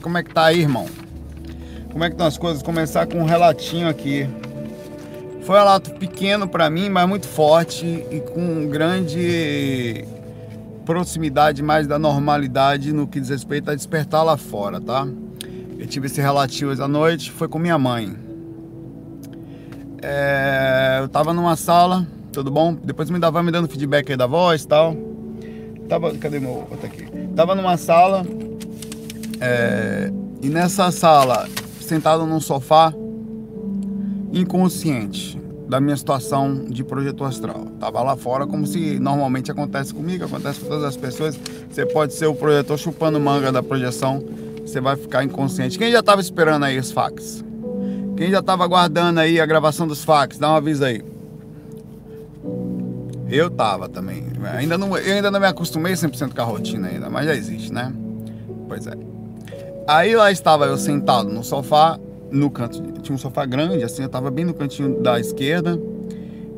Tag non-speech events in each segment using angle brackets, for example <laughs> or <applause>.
Como é que tá aí, irmão? Como é que estão as coisas? Começar com um relatinho aqui. Foi um relato pequeno para mim, mas muito forte e com grande proximidade mais da normalidade no que diz respeito a despertar lá fora, tá? Eu tive esse relativo hoje à noite, foi com minha mãe. É, eu tava numa sala, tudo bom? Depois me dava me dando feedback aí da voz e tal. Tava, cadê meu outro aqui? Tava numa sala, é, e nessa sala, sentado num sofá, inconsciente da minha situação de projeto astral. Tava lá fora como se normalmente acontece comigo, acontece com todas as pessoas. Você pode ser o projetor chupando manga da projeção, você vai ficar inconsciente. Quem já estava esperando aí os fax? Quem já estava aguardando aí a gravação dos fax? Dá um aviso aí. Eu tava também. Ainda não, eu ainda não me acostumei 100% com a rotina ainda, mas já existe, né? Pois é. Aí lá estava eu sentado no sofá, no canto, tinha um sofá grande, assim, eu estava bem no cantinho da esquerda,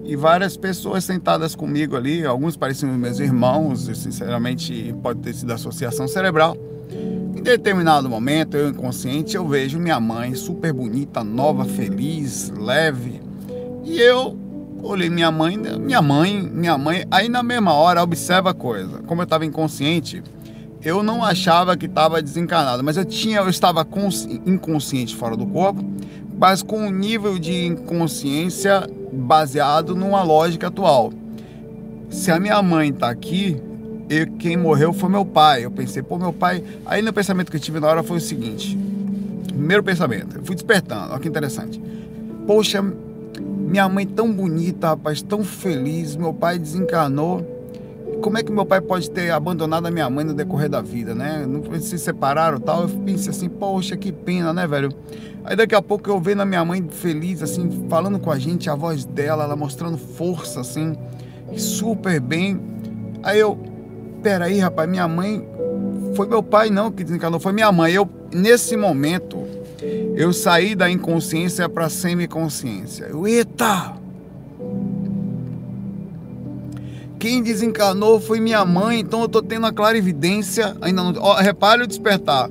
e várias pessoas sentadas comigo ali, alguns pareciam meus irmãos, e sinceramente pode ter sido associação cerebral. Em determinado momento, eu inconsciente, eu vejo minha mãe super bonita, nova, feliz, leve, e eu olhei minha mãe, minha mãe, minha mãe, aí na mesma hora observa a coisa, como eu estava inconsciente, eu não achava que estava desencarnado, mas eu tinha, eu estava inconsciente fora do corpo, mas com um nível de inconsciência baseado numa lógica atual. Se a minha mãe está aqui, quem morreu foi meu pai. Eu pensei, pô, meu pai. Aí no pensamento que eu tive na hora foi o seguinte: primeiro pensamento, eu fui despertando, olha que interessante. Poxa, minha mãe tão bonita, rapaz, tão feliz, meu pai desencarnou como é que meu pai pode ter abandonado a minha mãe no decorrer da vida, né? Não se separaram tal. Eu pensei assim, poxa, que pena, né, velho? Aí daqui a pouco eu vendo a minha mãe feliz, assim, falando com a gente, a voz dela, ela mostrando força, assim, super bem. Aí eu, peraí, rapaz, minha mãe. Foi meu pai, não, que desencarnou, foi minha mãe. Eu, nesse momento, eu saí da inconsciência para semiconsciência. Eu, eita! Quem desencarnou foi minha mãe, então eu tô tendo a clarividência. Ainda não. Ó, repare o despertar.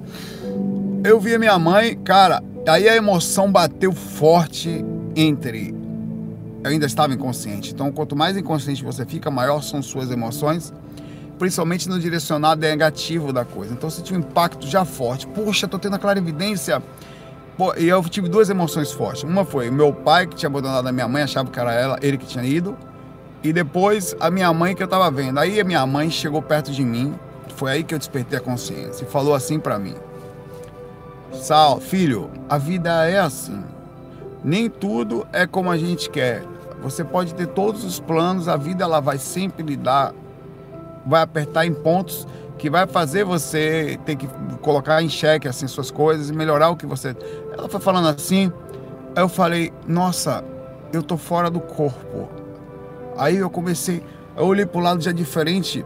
Eu vi a minha mãe, cara, aí a emoção bateu forte entre. Eu ainda estava inconsciente. Então, quanto mais inconsciente você fica, maior são suas emoções, principalmente no direcionado negativo da coisa. Então, você tinha um impacto já forte. Puxa, tô tendo a clarividência. Pô, e eu tive duas emoções fortes. Uma foi meu pai, que tinha abandonado a minha mãe, achava que era ela, ele que tinha ido. E depois a minha mãe que eu tava vendo. Aí a minha mãe chegou perto de mim, foi aí que eu despertei a consciência e falou assim para mim: Sal, filho, a vida é assim. Nem tudo é como a gente quer. Você pode ter todos os planos, a vida ela vai sempre lhe dar, vai apertar em pontos que vai fazer você ter que colocar em xeque assim suas coisas e melhorar o que você. Ela foi falando assim, eu falei: "Nossa, eu tô fora do corpo. Aí eu comecei, eu olhei para o lado já diferente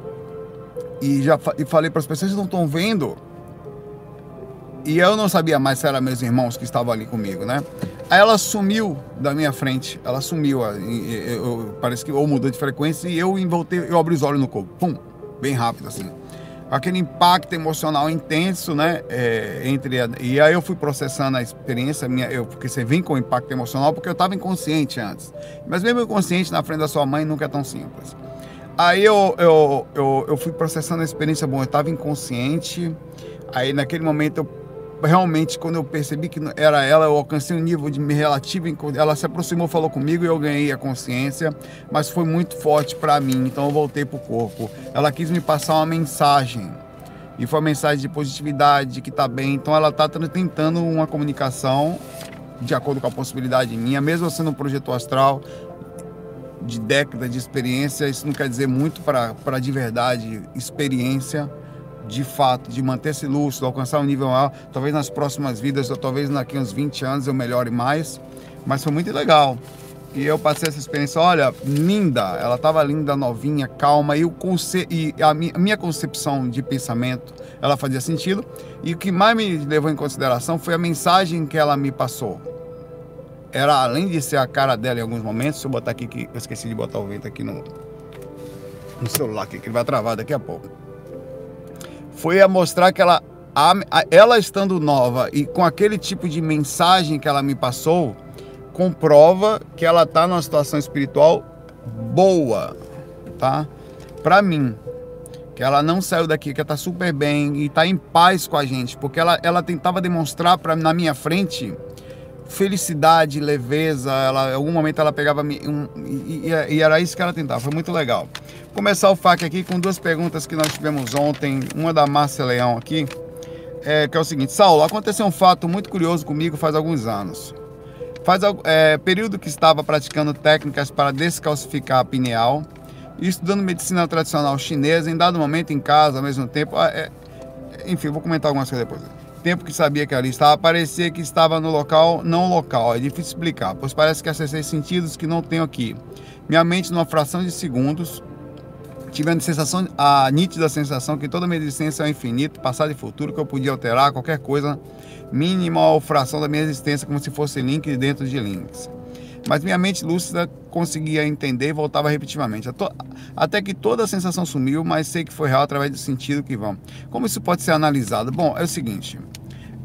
e já e falei para as pessoas que não estão vendo. E eu não sabia mais se eram meus irmãos que estavam ali comigo, né? Aí ela sumiu da minha frente, ela sumiu, eu, parece que ou mudou de frequência e eu voltei, eu abri os olhos no corpo, pum, bem rápido assim aquele impacto emocional intenso, né? É, entre a, e aí eu fui processando a experiência minha, eu, porque você vem com impacto emocional, porque eu estava inconsciente antes. Mas mesmo inconsciente na frente da sua mãe nunca é tão simples. Aí eu, eu, eu, eu fui processando a experiência, bom, eu estava inconsciente, aí naquele momento eu realmente, quando eu percebi que era ela, eu alcancei um nível de relativo. Ela se aproximou, falou comigo e eu ganhei a consciência, mas foi muito forte para mim, então eu voltei pro corpo. Ela quis me passar uma mensagem. E foi uma mensagem de positividade, de que tá bem. Então ela tá tentando uma comunicação de acordo com a possibilidade minha, mesmo sendo um projeto astral de décadas de experiência, isso não quer dizer muito para de verdade experiência de fato, de manter-se lúcido, alcançar um nível maior, talvez nas próximas vidas, ou talvez daqui uns 20 anos eu melhore mais, mas foi muito legal. E eu passei essa experiência, olha, linda, ela estava linda, novinha, calma, e, o conce... e a minha concepção de pensamento, ela fazia sentido, e o que mais me levou em consideração foi a mensagem que ela me passou. Era, além de ser a cara dela em alguns momentos, se eu botar aqui, que eu esqueci de botar o vento aqui no, no celular, aqui, que ele vai travar daqui a pouco foi a mostrar que ela a, a, ela estando nova e com aquele tipo de mensagem que ela me passou, comprova que ela está numa situação espiritual boa, tá? Para mim, que ela não saiu daqui, que ela tá super bem e tá em paz com a gente, porque ela, ela tentava demonstrar para na minha frente felicidade, leveza, ela, em algum momento ela pegava um, e, e, era isso que ela tentava, foi muito legal. Vou começar o FAQ aqui com duas perguntas que nós tivemos ontem, uma da Márcia Leão aqui, é, que é o seguinte, Saulo, aconteceu um fato muito curioso comigo faz alguns anos. Faz é, período que estava praticando técnicas para descalcificar a pineal e estudando medicina tradicional chinesa, em dado momento em casa, ao mesmo tempo. É, é enfim, vou comentar algumas coisas depois. Tempo que sabia que ali estava, parecia que estava no local não local. É difícil explicar, pois parece que acessei sentidos que não tenho aqui. Minha mente, numa fração de segundos, tive a, sensação, a nítida sensação que toda minha existência é infinito, passado e futuro, que eu podia alterar qualquer coisa mínima ou fração da minha existência, como se fosse link dentro de links. Mas minha mente lúcida conseguia entender e voltava repetitivamente. Até que toda a sensação sumiu, mas sei que foi real através do sentido que vão. Como isso pode ser analisado? Bom, é o seguinte.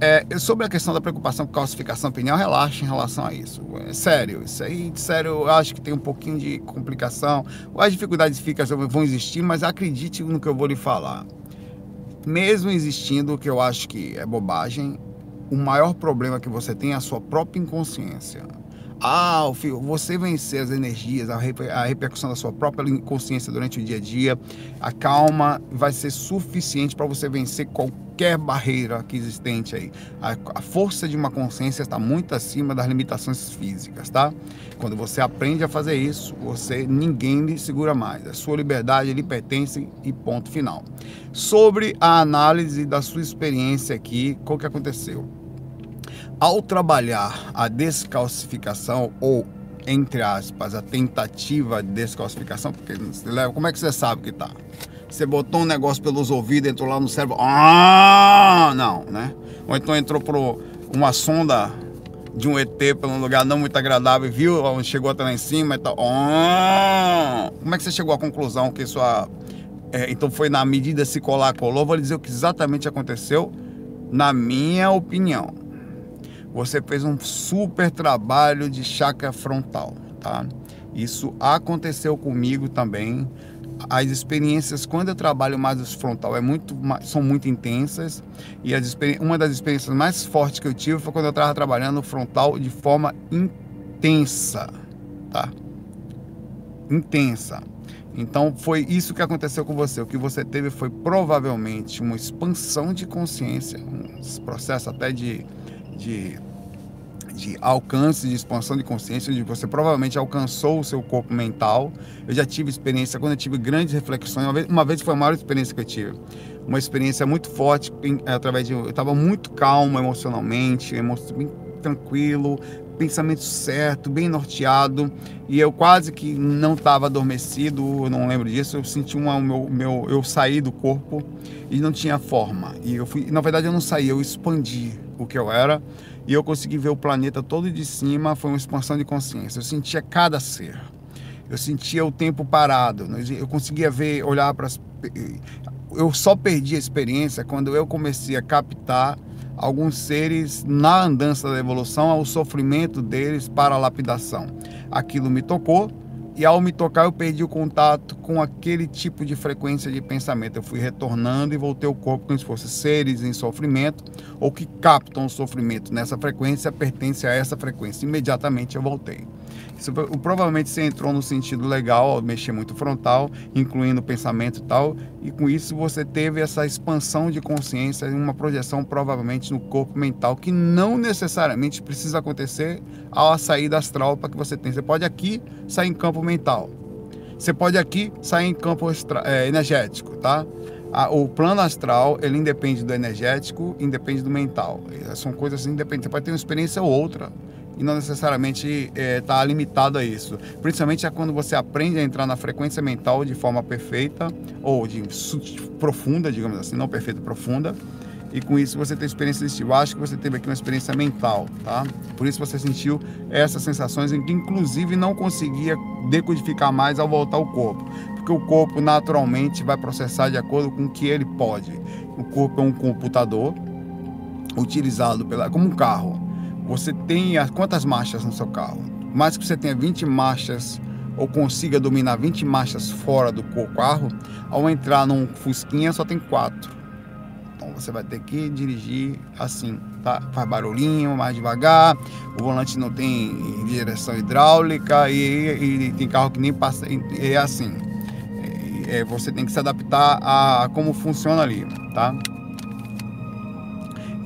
É, sobre a questão da preocupação com calcificação pineal, relaxa em relação a isso. É sério, isso aí, sério, eu acho que tem um pouquinho de complicação. As dificuldades físicas vão existir, mas acredite no que eu vou lhe falar. Mesmo existindo, o que eu acho que é bobagem, o maior problema que você tem é a sua própria inconsciência. Filho, você vencer as energias, a, repercussão da sua própria consciência durante o dia a dia, a calma vai ser suficiente para você vencer qualquer barreira que existente aí. A, a força de uma consciência está muito acima das limitações físicas, tá? Quando você aprende a fazer isso, você ninguém lhe segura mais. A sua liberdade lhe pertence e ponto final. Sobre a análise da sua experiência aqui, o que aconteceu? Ao trabalhar a descalcificação ou entre aspas, a tentativa de descalcificação, porque como é que você sabe que tá? Você botou um negócio pelos ouvidos, entrou lá no cérebro, ah, não, né? Ou então entrou por uma sonda de um ET para um lugar não muito agradável viu chegou até lá em cima e tal. Ah, como é que você chegou à conclusão que sua. É, então foi na medida se colar, colou? Vou lhe dizer o que exatamente aconteceu, na minha opinião você fez um super trabalho de chakra frontal, tá? Isso aconteceu comigo também. As experiências, quando eu trabalho mais o frontal, é muito, são muito intensas. E as, uma das experiências mais fortes que eu tive foi quando eu estava trabalhando o frontal de forma intensa, tá? Intensa. Então foi isso que aconteceu com você. O que você teve foi provavelmente uma expansão de consciência, um processo até de de, de alcance, de expansão de consciência, onde você provavelmente alcançou o seu corpo mental. Eu já tive experiência, quando eu tive grandes reflexões, uma vez, uma vez foi a maior experiência que eu tive. Uma experiência muito forte, através de. Eu estava muito calmo emocionalmente, bem tranquilo, pensamento certo, bem norteado, e eu quase que não estava adormecido, eu não lembro disso, eu senti uma, meu, meu, eu saí do corpo e não tinha forma. E eu fui, na verdade eu não saí, eu expandi o que eu era e eu consegui ver o planeta todo de cima, foi uma expansão de consciência. Eu sentia cada ser. Eu sentia o tempo parado, eu conseguia ver, olhar para eu só perdi a experiência quando eu comecei a captar alguns seres na andança da evolução ao sofrimento deles para a lapidação. Aquilo me tocou e ao me tocar eu perdi o contato com aquele tipo de frequência de pensamento. Eu fui retornando e voltei ao corpo como se fossem seres em sofrimento ou que captam o sofrimento nessa frequência, pertence a essa frequência. Imediatamente eu voltei. Provavelmente você entrou no sentido legal ao mexer muito frontal, incluindo pensamento e tal, e com isso você teve essa expansão de consciência e uma projeção provavelmente no corpo mental que não necessariamente precisa acontecer ao sair da astral para que você tenha. Você pode aqui sair em campo mental. Você pode aqui sair em campo é, energético, tá? o plano astral, ele independe do energético, independe do mental. São coisas independentes. Você pode ter uma experiência ou outra e não necessariamente está é, tá limitado a isso. Principalmente é quando você aprende a entrar na frequência mental de forma perfeita ou de profunda, digamos assim, não perfeita, profunda. e com isso você tem experiência auditiva. Acho que você teve aqui uma experiência mental, tá? Por isso você sentiu essas sensações em que inclusive não conseguia decodificar mais ao voltar ao corpo, porque o corpo naturalmente vai processar de acordo com o que ele pode. O corpo é um computador utilizado pela como um carro. Você tem quantas marchas no seu carro? Mais que você tenha 20 marchas ou consiga dominar 20 marchas fora do carro, ao entrar num Fusquinha só tem quatro. Então você vai ter que dirigir assim, tá? Faz barulhinho, mais devagar. O volante não tem direção hidráulica e, e tem carro que nem passa. É assim. É, você tem que se adaptar a como funciona ali, tá?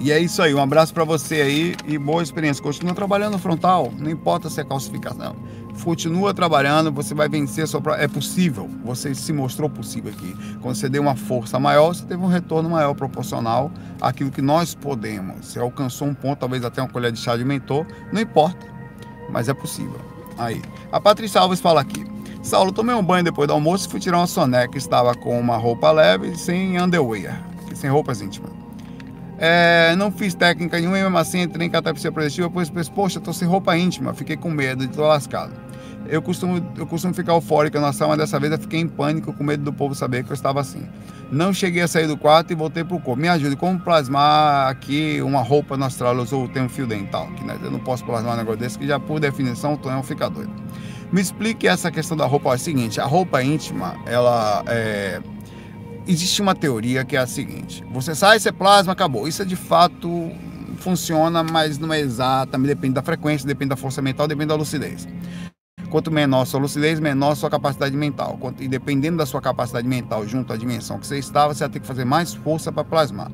E é isso aí, um abraço para você aí e boa experiência. Continua trabalhando frontal, não importa se é calcificação continua trabalhando, você vai vencer sua É possível, você se mostrou possível aqui. Quando você deu uma força maior, você teve um retorno maior proporcional àquilo que nós podemos. Você alcançou um ponto, talvez até uma colher de chá de mentor, não importa, mas é possível. Aí, a Patrícia Alves fala aqui. Saulo, tomei um banho depois do almoço e fui tirar uma soneca. Estava com uma roupa leve, sem underwear, sem roupas íntimas. É, não fiz técnica nenhuma e mesmo assim entrei em catalepsia projetiva, pois, pois poxa, tô sem roupa íntima, fiquei com medo, tô lascado. Eu costumo, eu costumo ficar eufórica na ação, mas dessa vez eu fiquei em pânico, com medo do povo saber que eu estava assim. Não cheguei a sair do quarto e voltei pro corpo. Me ajude, como plasmar aqui uma roupa no astral? ou tem um fio dental, que né? eu não posso plasmar um negócio desse, que já por definição o um fica doido. Me explique essa questão da roupa. É o seguinte, a roupa íntima, ela é existe uma teoria que é a seguinte: você sai, você plasma, acabou. Isso é de fato funciona, mas não é exata, depende da frequência, depende da força mental, depende da lucidez. Quanto menor sua lucidez, menor sua capacidade mental. E dependendo da sua capacidade mental junto à dimensão que você estava, você vai ter que fazer mais força para plasmar.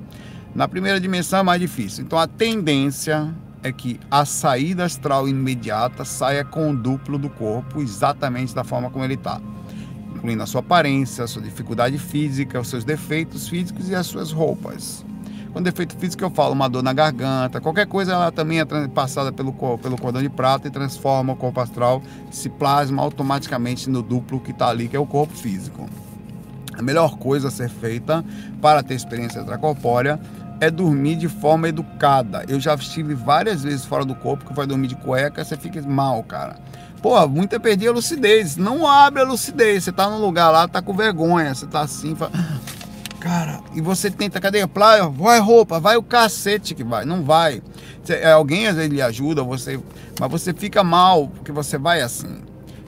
Na primeira dimensão é mais difícil. Então a tendência é que a saída astral imediata saia com o duplo do corpo, exatamente da forma como ele está incluindo a sua aparência, a sua dificuldade física, os seus defeitos físicos e as suas roupas. Com defeito físico eu falo uma dor na garganta, qualquer coisa ela também é passada pelo, pelo cordão de prata e transforma o corpo astral, se plasma automaticamente no duplo que está ali, que é o corpo físico. A melhor coisa a ser feita para ter experiência extracorpórea é dormir de forma educada. Eu já estive várias vezes fora do corpo, que vai dormir de cueca, você fica mal, cara. Pô, muita perdi a lucidez. Não abre a lucidez. Você tá num lugar lá, tá com vergonha. Você tá assim, fala... Cara, e você tenta, cadê a praia? Vai roupa, vai o cacete que vai. Não vai. É, alguém às vezes lhe ajuda, você, mas você fica mal, porque você vai assim.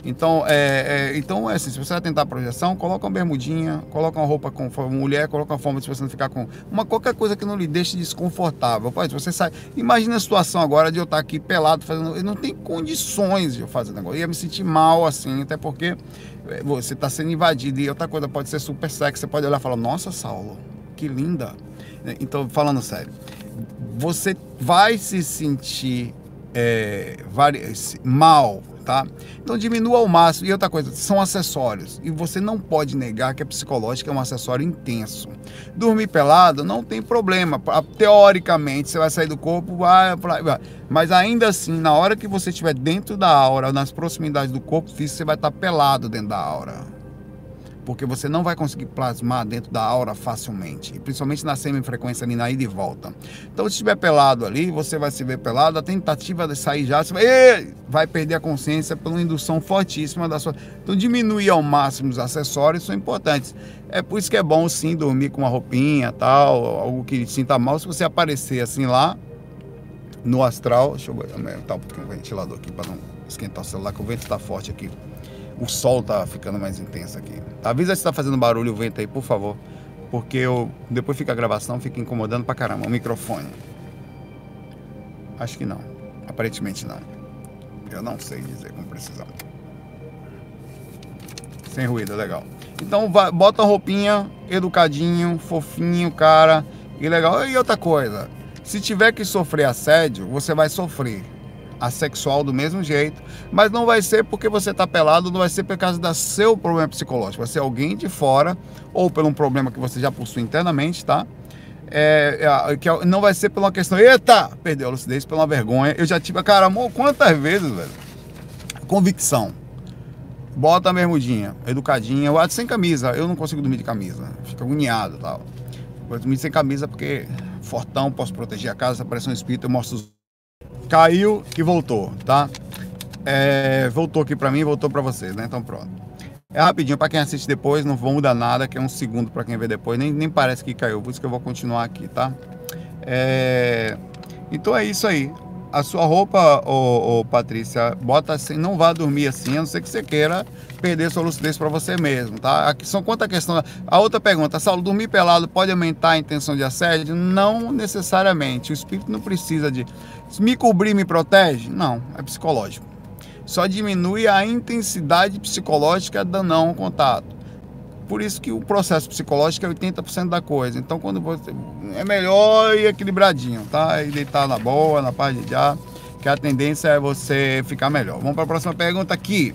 Então, é, é, então é assim, se você vai tentar projeção, coloca uma bermudinha, coloca uma roupa com mulher, coloca uma forma de você não ficar com uma qualquer coisa que não lhe deixe desconfortável. Se você sai, imagina a situação agora de eu estar aqui pelado fazendo, eu não tenho condições de eu fazer negócio. Eu ia me sentir mal assim, até porque é, você está sendo invadido e outra coisa pode ser super sexy, você pode olhar e falar: "Nossa, Saulo, que linda". Então, falando sério, você vai se sentir é, mal tá? Então diminua ao máximo. E outra coisa, são acessórios. E você não pode negar que a psicológica é um acessório intenso. Dormir pelado não tem problema. Teoricamente, você vai sair do corpo, vai, vai. Mas ainda assim, na hora que você estiver dentro da aura, nas proximidades do corpo físico, você vai estar pelado dentro da aura porque você não vai conseguir plasmar dentro da aura facilmente, principalmente na semifrequência ali na ida e volta. Então, se estiver pelado ali, você vai se ver pelado, a tentativa de sair já, você vai, vai perder a consciência uma indução fortíssima da sua. Então, diminuir ao máximo os acessórios são importantes. É por isso que é bom sim dormir com uma roupinha, tal, algo que sinta mal. Se você aparecer assim lá no astral, deixa eu aumentar um pouquinho o ventilador aqui para não esquentar o celular, que o vento está forte aqui o sol tá ficando mais intenso aqui. Avisa se tá fazendo barulho o vento aí, por favor. Porque eu, depois fica a gravação, fica incomodando pra caramba o microfone. Acho que não. Aparentemente não. Eu não sei dizer com precisão. Sem ruído, legal. Então vai, bota a roupinha, educadinho, fofinho, cara. E legal. E outra coisa, se tiver que sofrer assédio, você vai sofrer assexual do mesmo jeito, mas não vai ser porque você está pelado, não vai ser por causa do seu problema psicológico, vai ser alguém de fora ou por um problema que você já possui internamente, tá? É, é, que é, não vai ser uma questão, eita, perdeu a lucidez, pela vergonha. Eu já tive, cara, amor, quantas vezes, velho? Convicção. Bota a bermudinha, educadinha, eu sem camisa. Eu não consigo dormir de camisa, fica agoniado e tal. Vou dormir sem camisa porque fortão, posso proteger a casa, aparece um espírito, eu mostro os... Caiu e voltou, tá? É, voltou aqui para mim, voltou para vocês, né? Então pronto. É rapidinho, para quem assiste depois, não vou mudar nada, que é um segundo para quem vê depois, nem, nem parece que caiu, por isso que eu vou continuar aqui, tá? É... Então é isso aí. A sua roupa, ô, ô, Patrícia, bota assim, não vá dormir assim, a não ser que você queira perder sua lucidez para você mesmo, tá? Aqui são quanto a. A outra pergunta, Saulo, dormir pelado pode aumentar a intenção de assédio? Não necessariamente. O espírito não precisa de. Me cobrir me protege? Não, é psicológico. Só diminui a intensidade psicológica do não contato. Por isso que o processo psicológico é 80% da coisa. Então, quando você. É melhor ir equilibradinho, tá? E deitar na boa, na paz de já, que a tendência é você ficar melhor. Vamos para a próxima pergunta aqui.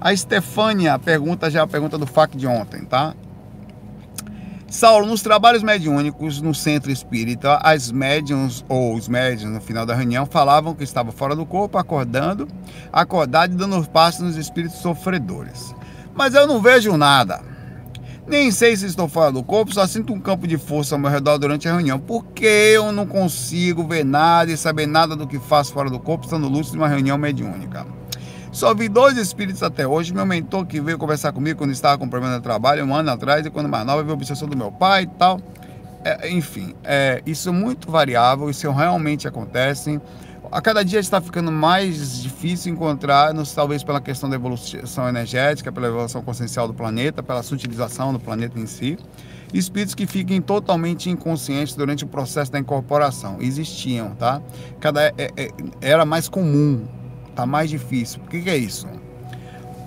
A Estefânia pergunta já a pergunta do FAC de ontem, tá? Saulo, nos trabalhos mediúnicos no centro espírita, as médiums ou os médiums no final da reunião falavam que estava fora do corpo, acordando, acordado e dando passos nos espíritos sofredores. Mas eu não vejo nada. Nem sei se estou fora do corpo, só sinto um campo de força ao meu redor durante a reunião. Por que eu não consigo ver nada e saber nada do que faço fora do corpo, estando lúcido em uma reunião mediúnica? Só vi dois espíritos até hoje. Meu mentor que veio conversar comigo quando estava com problema de trabalho, um ano atrás, e quando mais nova, a obsessão do meu pai e tal. É, enfim, é, isso é muito variável, isso realmente acontece a cada dia está ficando mais difícil encontrar, talvez pela questão da evolução energética, pela evolução consciencial do planeta, pela sutilização do planeta em si, espíritos que fiquem totalmente inconscientes durante o processo da incorporação. Existiam, tá? Cada, é, é, era mais comum, tá mais difícil. Por que, que é isso?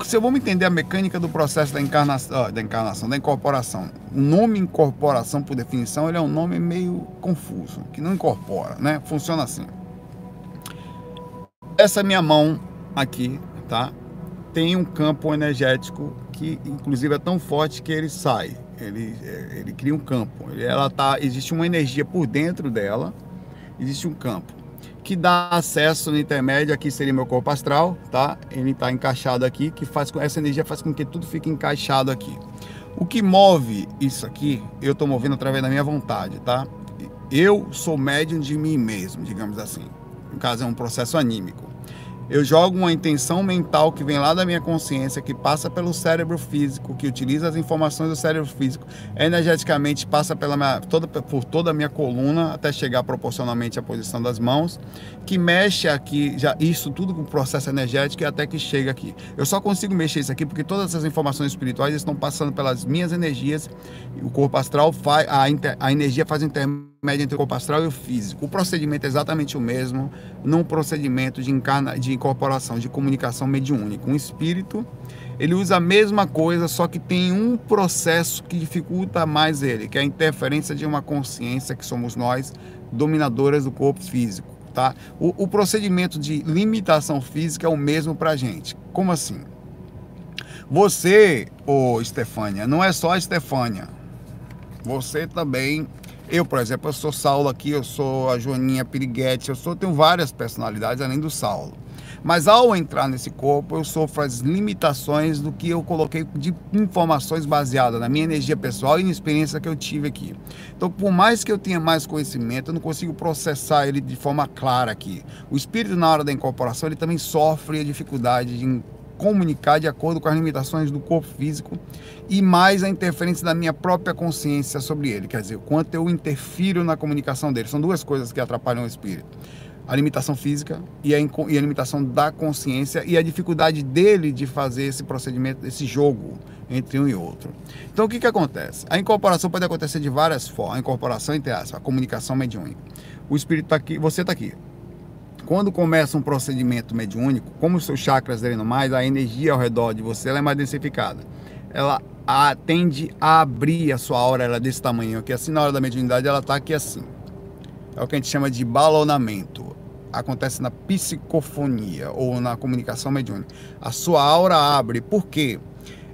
se vamos entender a mecânica do processo da encarnação, da encarnação, da incorporação. O nome incorporação, por definição, ele é um nome meio confuso, que não incorpora, né? Funciona assim. Essa minha mão aqui, tá? Tem um campo energético que, inclusive, é tão forte que ele sai. Ele, é, ele cria um campo. Ela tá, existe uma energia por dentro dela. Existe um campo que dá acesso no intermédio aqui seria meu corpo astral, tá? Ele está encaixado aqui, que faz com essa energia faz com que tudo fique encaixado aqui. O que move isso aqui, eu estou movendo através da minha vontade, tá? Eu sou médium de mim mesmo, digamos assim. No caso é um processo anímico. Eu jogo uma intenção mental que vem lá da minha consciência, que passa pelo cérebro físico, que utiliza as informações do cérebro físico, energeticamente passa pela minha, toda, por toda a minha coluna até chegar proporcionalmente à posição das mãos, que mexe aqui, já isso tudo com o processo energético e até que chega aqui. Eu só consigo mexer isso aqui porque todas essas informações espirituais estão passando pelas minhas energias. O corpo astral faz, a, inter, a energia faz intermédio média entre o corpo astral e o físico. O procedimento é exatamente o mesmo num procedimento de, encarna, de incorporação, de comunicação mediúnica. Um espírito, ele usa a mesma coisa, só que tem um processo que dificulta mais ele, que é a interferência de uma consciência que somos nós, dominadoras do corpo físico. Tá? O, o procedimento de limitação física é o mesmo para gente. Como assim? Você, ô Estefânia, não é só a Estefânia. Você também eu, por exemplo, eu sou Saulo aqui, eu sou a Joaninha Piriguete, eu sou, tenho várias personalidades além do Saulo. Mas ao entrar nesse corpo, eu sofro as limitações do que eu coloquei de informações baseadas na minha energia pessoal e na experiência que eu tive aqui. Então, por mais que eu tenha mais conhecimento, eu não consigo processar ele de forma clara aqui. O espírito, na hora da incorporação, ele também sofre a dificuldade de comunicar de acordo com as limitações do corpo físico e mais a interferência da minha própria consciência sobre ele, quer dizer, o quanto eu interfiro na comunicação dele. São duas coisas que atrapalham o espírito. A limitação física e a, e a limitação da consciência e a dificuldade dele de fazer esse procedimento, esse jogo entre um e outro. Então o que, que acontece? A incorporação pode acontecer de várias formas. A incorporação, entre aspas, a comunicação mediúnica. O espírito está aqui, você está aqui. Quando começa um procedimento mediúnico, como os seus chakras drenam mais, a energia ao redor de você é mais densificada. Ela a, tende a abrir a sua aura, ela é desse tamanho aqui, assim na hora da mediunidade ela está aqui assim. É o que a gente chama de balonamento. Acontece na psicofonia ou na comunicação mediúnica. A sua aura abre, por quê?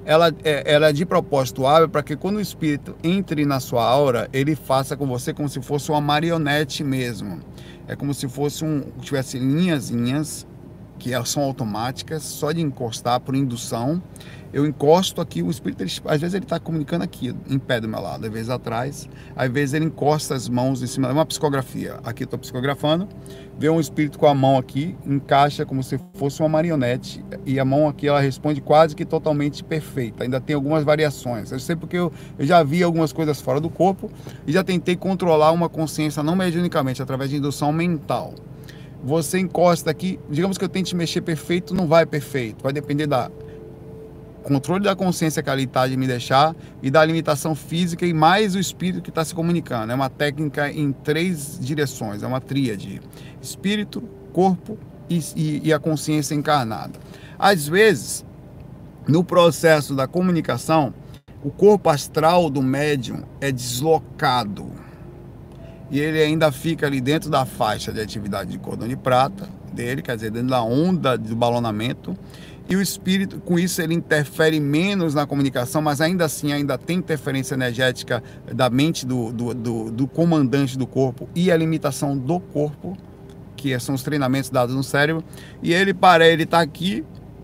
Ela, é, ela é de propósito abre para que quando o espírito entre na sua aura, ele faça com você como se fosse uma marionete mesmo. É como se fosse um tivesse linhazinhas que são automáticas, só de encostar por indução. Eu encosto aqui, o espírito, ele, às vezes ele está comunicando aqui, em pé do meu lado, às vezes atrás, às vezes ele encosta as mãos em cima, é uma psicografia. Aqui estou psicografando, vê um espírito com a mão aqui, encaixa como se fosse uma marionete, e a mão aqui ela responde quase que totalmente perfeita. Ainda tem algumas variações. Eu sei porque eu, eu já vi algumas coisas fora do corpo e já tentei controlar uma consciência não mediunicamente, através de indução mental você encosta aqui, digamos que eu tente mexer perfeito, não vai perfeito, vai depender da controle da consciência que ali está de me deixar e da limitação física e mais o espírito que está se comunicando. É uma técnica em três direções, é uma tríade: espírito, corpo e, e, e a consciência encarnada. Às vezes, no processo da comunicação, o corpo astral do médium é deslocado e ele ainda fica ali dentro da faixa de atividade de cordão de prata dele, quer dizer, dentro da onda do balonamento. E o espírito, com isso, ele interfere menos na comunicação, mas ainda assim ainda tem interferência energética da mente do, do, do, do comandante do corpo e a limitação do corpo, que são os treinamentos dados no cérebro. E ele, para ele estar tá aqui,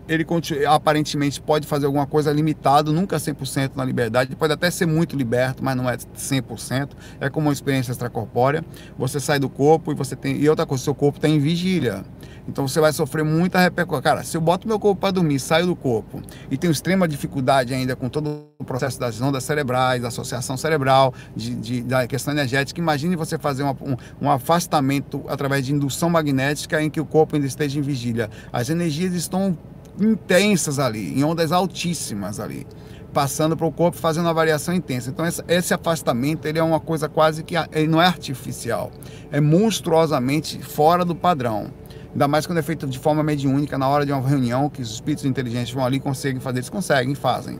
ele aparentemente pode fazer alguma coisa limitado, nunca 100% na liberdade, pode até ser muito liberto, mas não é 100%, é como uma experiência extracorpórea, você sai do corpo e você tem, e outra coisa, seu corpo está em vigília, então você vai sofrer muita repercussão. Cara, se eu boto meu corpo para dormir, saio do corpo e tenho extrema dificuldade ainda com todo o processo das ondas cerebrais, da associação cerebral, de, de da questão energética, imagine você fazer uma, um, um afastamento através de indução magnética em que o corpo ainda esteja em vigília. As energias estão intensas ali, em ondas altíssimas ali, passando para o corpo, fazendo uma variação intensa. Então esse afastamento ele é uma coisa quase que ele não é artificial, é monstruosamente fora do padrão. Ainda mais quando é feito de forma mediúnica, na hora de uma reunião, que os espíritos inteligentes vão ali conseguem fazer, eles conseguem, fazem.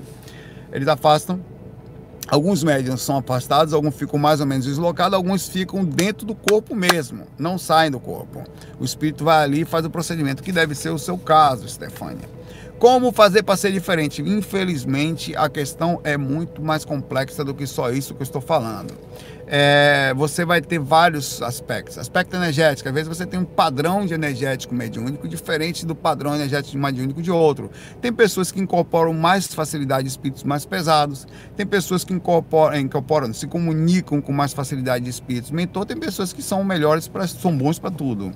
Eles afastam Alguns médiums são afastados, alguns ficam mais ou menos deslocados, alguns ficam dentro do corpo mesmo, não saem do corpo. O espírito vai ali e faz o procedimento, que deve ser o seu caso, Stefânia. Como fazer para ser diferente? Infelizmente, a questão é muito mais complexa do que só isso que eu estou falando. É, você vai ter vários aspectos. Aspecto energético, às vezes você tem um padrão de energético mediúnico diferente do padrão energético mediúnico de outro. Tem pessoas que incorporam mais facilidade espíritos mais pesados, tem pessoas que incorporam, incorporam se comunicam com mais facilidade de espíritos mentor, tem pessoas que são melhores, pra, são bons para tudo.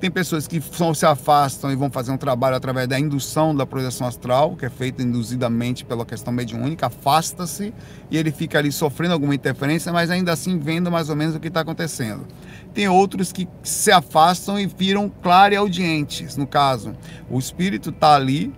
Tem pessoas que só se afastam e vão fazer um trabalho através da indução da projeção astral, que é feita induzidamente pela questão mediúnica, afasta-se e ele fica ali sofrendo alguma interferência, mas ainda assim vendo mais ou menos o que está acontecendo. Tem outros que se afastam e viram clareaudientes. No caso, o espírito está ali,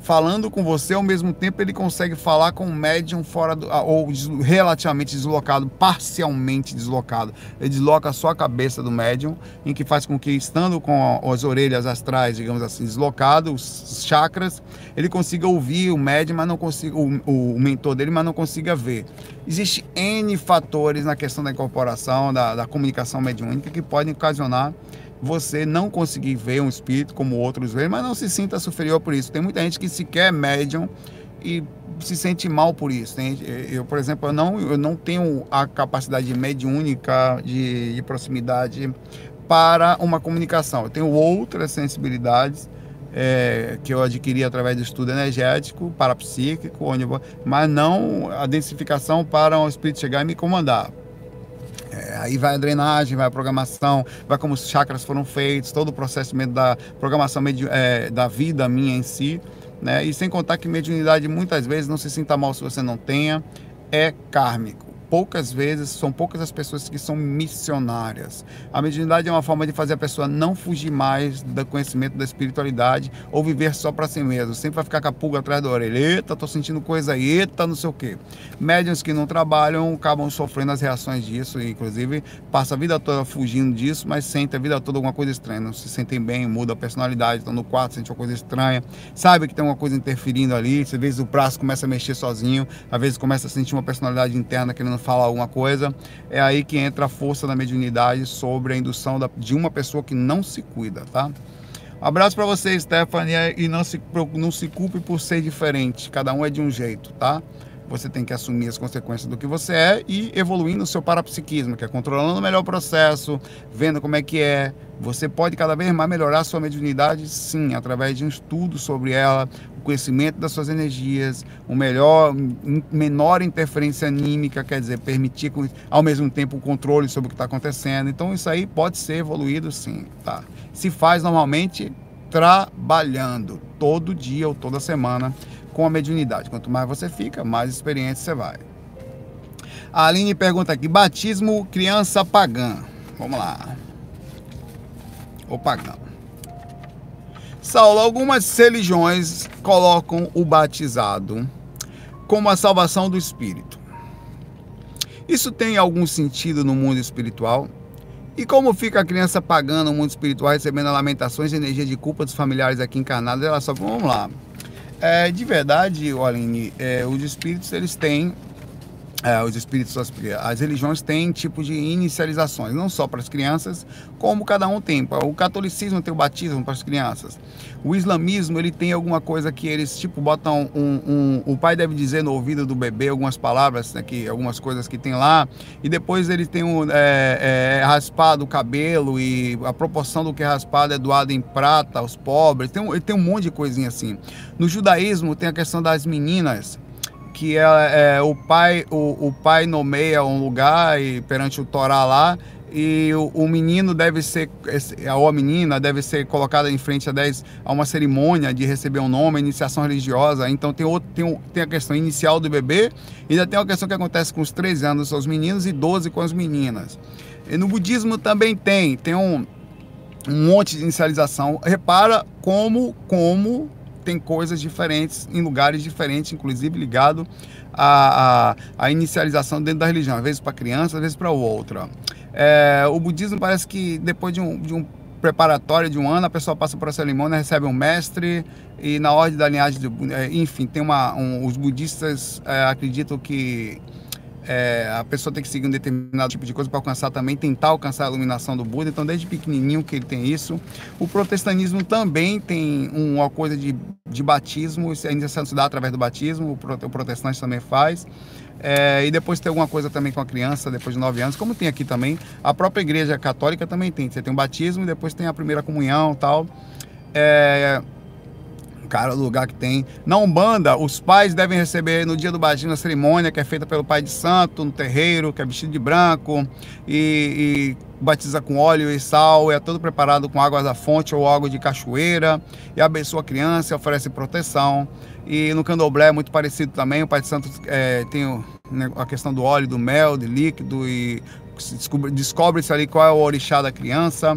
falando com você, ao mesmo tempo ele consegue falar com o médium fora do, ah, ou relativamente deslocado, parcialmente deslocado. Ele desloca só a cabeça do médium, em que faz com que, estando com as orelhas astrais, digamos assim, deslocado, os chakras, ele consiga ouvir o médium, mas não consiga, o, o mentor dele, mas não consiga ver. Existe N fatores na questão da incorporação, da, da comunicação mediúnica, que podem ocasionar você não conseguir ver um espírito como outros veem, mas não se sinta superior por isso. Tem muita gente que sequer médium e se sente mal por isso. Tem, eu, por exemplo, eu não, eu não tenho a capacidade mediúnica de, de proximidade para uma comunicação. Eu tenho outras sensibilidades é, que eu adquiri através do estudo energético, parapsíquico, onde eu, mas não a densificação para um espírito chegar e me comandar. É, aí vai a drenagem, vai a programação, vai como os chakras foram feitos, todo o processo da programação é, da vida minha em si. Né? E sem contar que mediunidade muitas vezes não se sinta mal se você não tenha, é kármico poucas vezes, são poucas as pessoas que são missionárias. A mediunidade é uma forma de fazer a pessoa não fugir mais do conhecimento da espiritualidade ou viver só para si mesmo. Sempre vai ficar com a pulga atrás da orelha. Eita, tô sentindo coisa, eita, não sei o quê. Médiuns que não trabalham acabam sofrendo as reações disso, inclusive passa a vida toda fugindo disso, mas sente a vida toda alguma coisa estranha. Não se sentem bem, muda a personalidade, estão no quarto, sente uma coisa estranha, sabe que tem uma coisa interferindo ali, às vezes o braço começa a mexer sozinho, às vezes começa a sentir uma personalidade interna querendo falar alguma coisa, é aí que entra a força da mediunidade sobre a indução da, de uma pessoa que não se cuida, tá? Abraço para você, Stephanie, e não se, não se culpe por ser diferente, cada um é de um jeito, tá? Você tem que assumir as consequências do que você é e evoluir no seu parapsiquismo, que é controlando melhor o processo, vendo como é que é, Você pode cada vez mais melhorar a sua mediunidade, sim, através de um estudo sobre ela, o conhecimento das suas energias, um melhor, menor interferência anímica, quer dizer, permitir ao mesmo tempo o controle sobre o que está acontecendo. Então isso aí pode ser evoluído, sim, tá? Se faz normalmente trabalhando todo dia ou toda semana com a mediunidade. Quanto mais você fica, mais experiente você vai. A Aline pergunta aqui: batismo criança pagã. Vamos lá. O pagão. Saulo, algumas religiões colocam o batizado como a salvação do espírito. Isso tem algum sentido no mundo espiritual? E como fica a criança pagã no mundo espiritual, recebendo lamentações e energia de culpa dos familiares aqui encarnados? Ela só, vamos lá. É, de verdade, Aline, é, os espíritos eles têm é, os espíritos, as, as, religiões têm tipo de inicializações, não só para as crianças, como cada um tem. O catolicismo tem o batismo para as crianças. O islamismo ele tem alguma coisa que eles tipo botam um, um, o pai deve dizer no ouvido do bebê algumas palavras, né, que, algumas coisas que tem lá, e depois ele tem um, é, é, raspado o cabelo e a proporção do que é raspado é doado em prata aos pobres. Tem, tem um monte de coisinha assim. No judaísmo tem a questão das meninas que é, é, o pai o, o, pai nomeia um lugar e perante o Torá lá e o, o menino deve ser ou a menina deve ser colocada em frente a 10 a uma cerimônia de receber um nome, iniciação religiosa. Então tem outro tem, tem a questão inicial do bebê e ainda tem a questão que acontece com os 13 anos com os meninos e 12 com as meninas. E no budismo também tem, tem um um monte de inicialização. Repara como como tem coisas diferentes em lugares diferentes, inclusive ligado à, à, à inicialização dentro da religião, às vezes para criança, às vezes para outra. É, o budismo parece que depois de um, de um preparatório de um ano, a pessoa passa por essa cerimônia, recebe um mestre e na ordem da linhagem, de, é, enfim, tem uma, um, os budistas é, acreditam que é, a pessoa tem que seguir um determinado tipo de coisa para alcançar também, tentar alcançar a iluminação do Buda. Então, desde pequenininho que ele tem isso. O protestantismo também tem uma coisa de, de batismo, isso ainda se dá através do batismo, o protestante também faz. É, e depois tem alguma coisa também com a criança, depois de 9 anos, como tem aqui também. A própria igreja católica também tem. Você tem o batismo e depois tem a primeira comunhão tal. É, cara, o lugar que tem. Na Umbanda, os pais devem receber no dia do batismo a cerimônia que é feita pelo pai de santo, no terreiro, que é vestido de branco e, e batiza com óleo e sal, é todo preparado com água da fonte ou água de cachoeira, e abençoa a criança, oferece proteção. E no candomblé é muito parecido também, o Pai de Santo é, tem o, né, a questão do óleo, do mel, de líquido, e descobre-se descobre ali qual é o orixá da criança.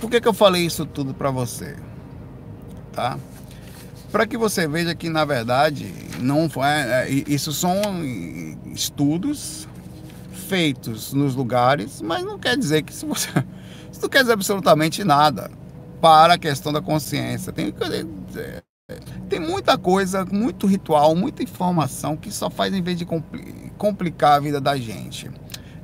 Por que, que eu falei isso tudo para você? Tá? Para que você veja que na verdade não é, é, isso são estudos feitos nos lugares, mas não quer dizer que se você <laughs> isso não quer dizer absolutamente nada para a questão da consciência. Tem tem muita coisa, muito ritual, muita informação que só faz em vez de complicar a vida da gente.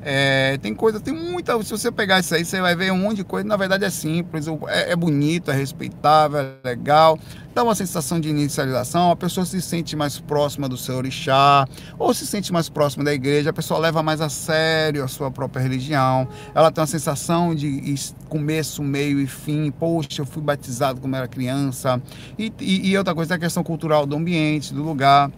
É, tem coisa, tem muita. Se você pegar isso aí, você vai ver um monte de coisa. Na verdade, é simples, é, é, bonito, é respeitável, é legal. Dá uma sensação de inicialização. A pessoa se sente mais próxima do seu orixá, ou se sente mais próxima da igreja. A pessoa leva mais a sério a sua própria religião. Ela tem uma sensação de começo, meio e fim. Poxa, eu fui batizado quando era criança. E, e, e outra coisa é a questão cultural do ambiente, do lugar.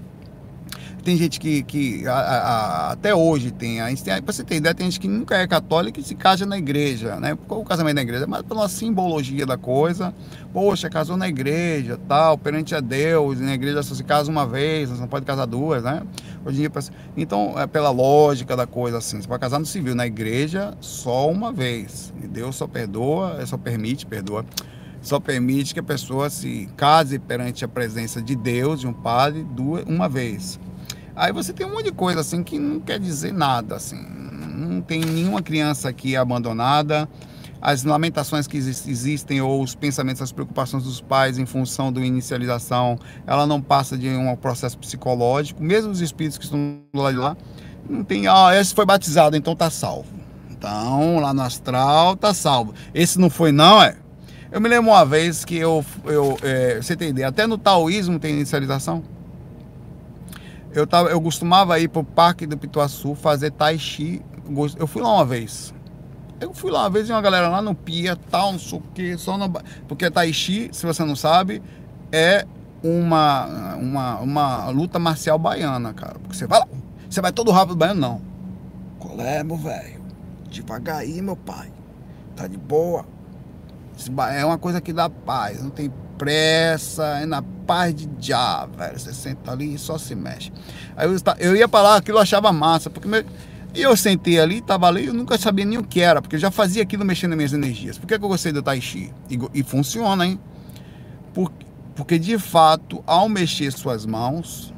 Tem gente que, que a, a, até hoje tem, a, para você ter ideia, tem gente que nunca é católica e se casa na igreja, né? Qual o casamento na igreja? Mas pela simbologia da coisa, poxa, casou na igreja, tal, perante a Deus, na igreja só se casa uma vez, você não pode casar duas, né? Hoje em dia, então, é pela lógica da coisa assim, você pode casar no civil, na igreja só uma vez, e Deus só perdoa, só permite, perdoa só permite que a pessoa se case perante a presença de Deus, de um padre, duas, uma vez. Aí você tem um monte de coisa assim que não quer dizer nada, assim. Não tem nenhuma criança aqui abandonada. As lamentações que existem ou os pensamentos, as preocupações dos pais em função da inicialização, ela não passa de um processo psicológico. Mesmo os espíritos que estão lado de lá, não tem, ah, esse foi batizado, então tá salvo. Então, lá no astral, tá salvo. Esse não foi, não, é? Eu me lembro uma vez que eu, eu é, você tem ideia, até no taoísmo tem inicialização eu, tava, eu costumava ir pro Parque do Pituaçu fazer Tai Chi. Eu fui lá uma vez. Eu fui lá, uma vez uma galera lá no Pia, tal, não sei o que, só no... Porque Tai Chi, se você não sabe, é uma, uma, uma luta marcial baiana, cara. Porque você vai lá, você vai todo rápido baiano, não. Qual é, meu velho? Devagar aí, meu pai. Tá de boa. É uma coisa que dá paz, não tem pressa, é na paz de já, velho. Você senta ali e só se mexe. Aí eu, eu ia pra lá, aquilo eu achava massa, porque meu, e eu sentei ali, tava ali, eu nunca sabia nem o que era, porque eu já fazia aquilo mexendo nas minhas energias. Por que, que eu gostei do Tai Chi? E, e funciona, hein? Por, porque de fato, ao mexer suas mãos,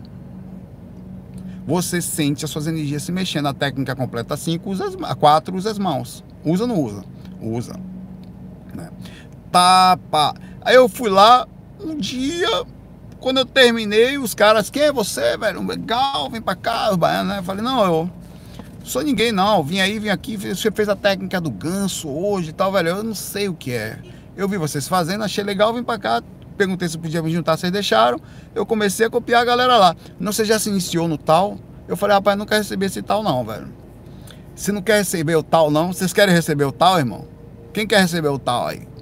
você sente as suas energias se mexendo. A técnica completa 5, usa as, a 4 usa as mãos. Usa ou não usa? Usa. Né? Tapa. Aí eu fui lá, um dia, quando eu terminei, os caras, quem é você, velho? Legal, vem pra cá, os baianos, né? Eu falei, não, eu sou ninguém não, vim aí, vim aqui, você fez a técnica do ganso hoje e tal, velho, eu não sei o que é. Eu vi vocês fazendo, achei legal, vim pra cá, perguntei se podia me juntar, vocês deixaram, eu comecei a copiar a galera lá. Não, você já se iniciou no tal? Eu falei, rapaz, não quero receber esse tal não, velho. Se não quer receber o tal não, vocês querem receber o tal, irmão? Quem quer receber o tal aí?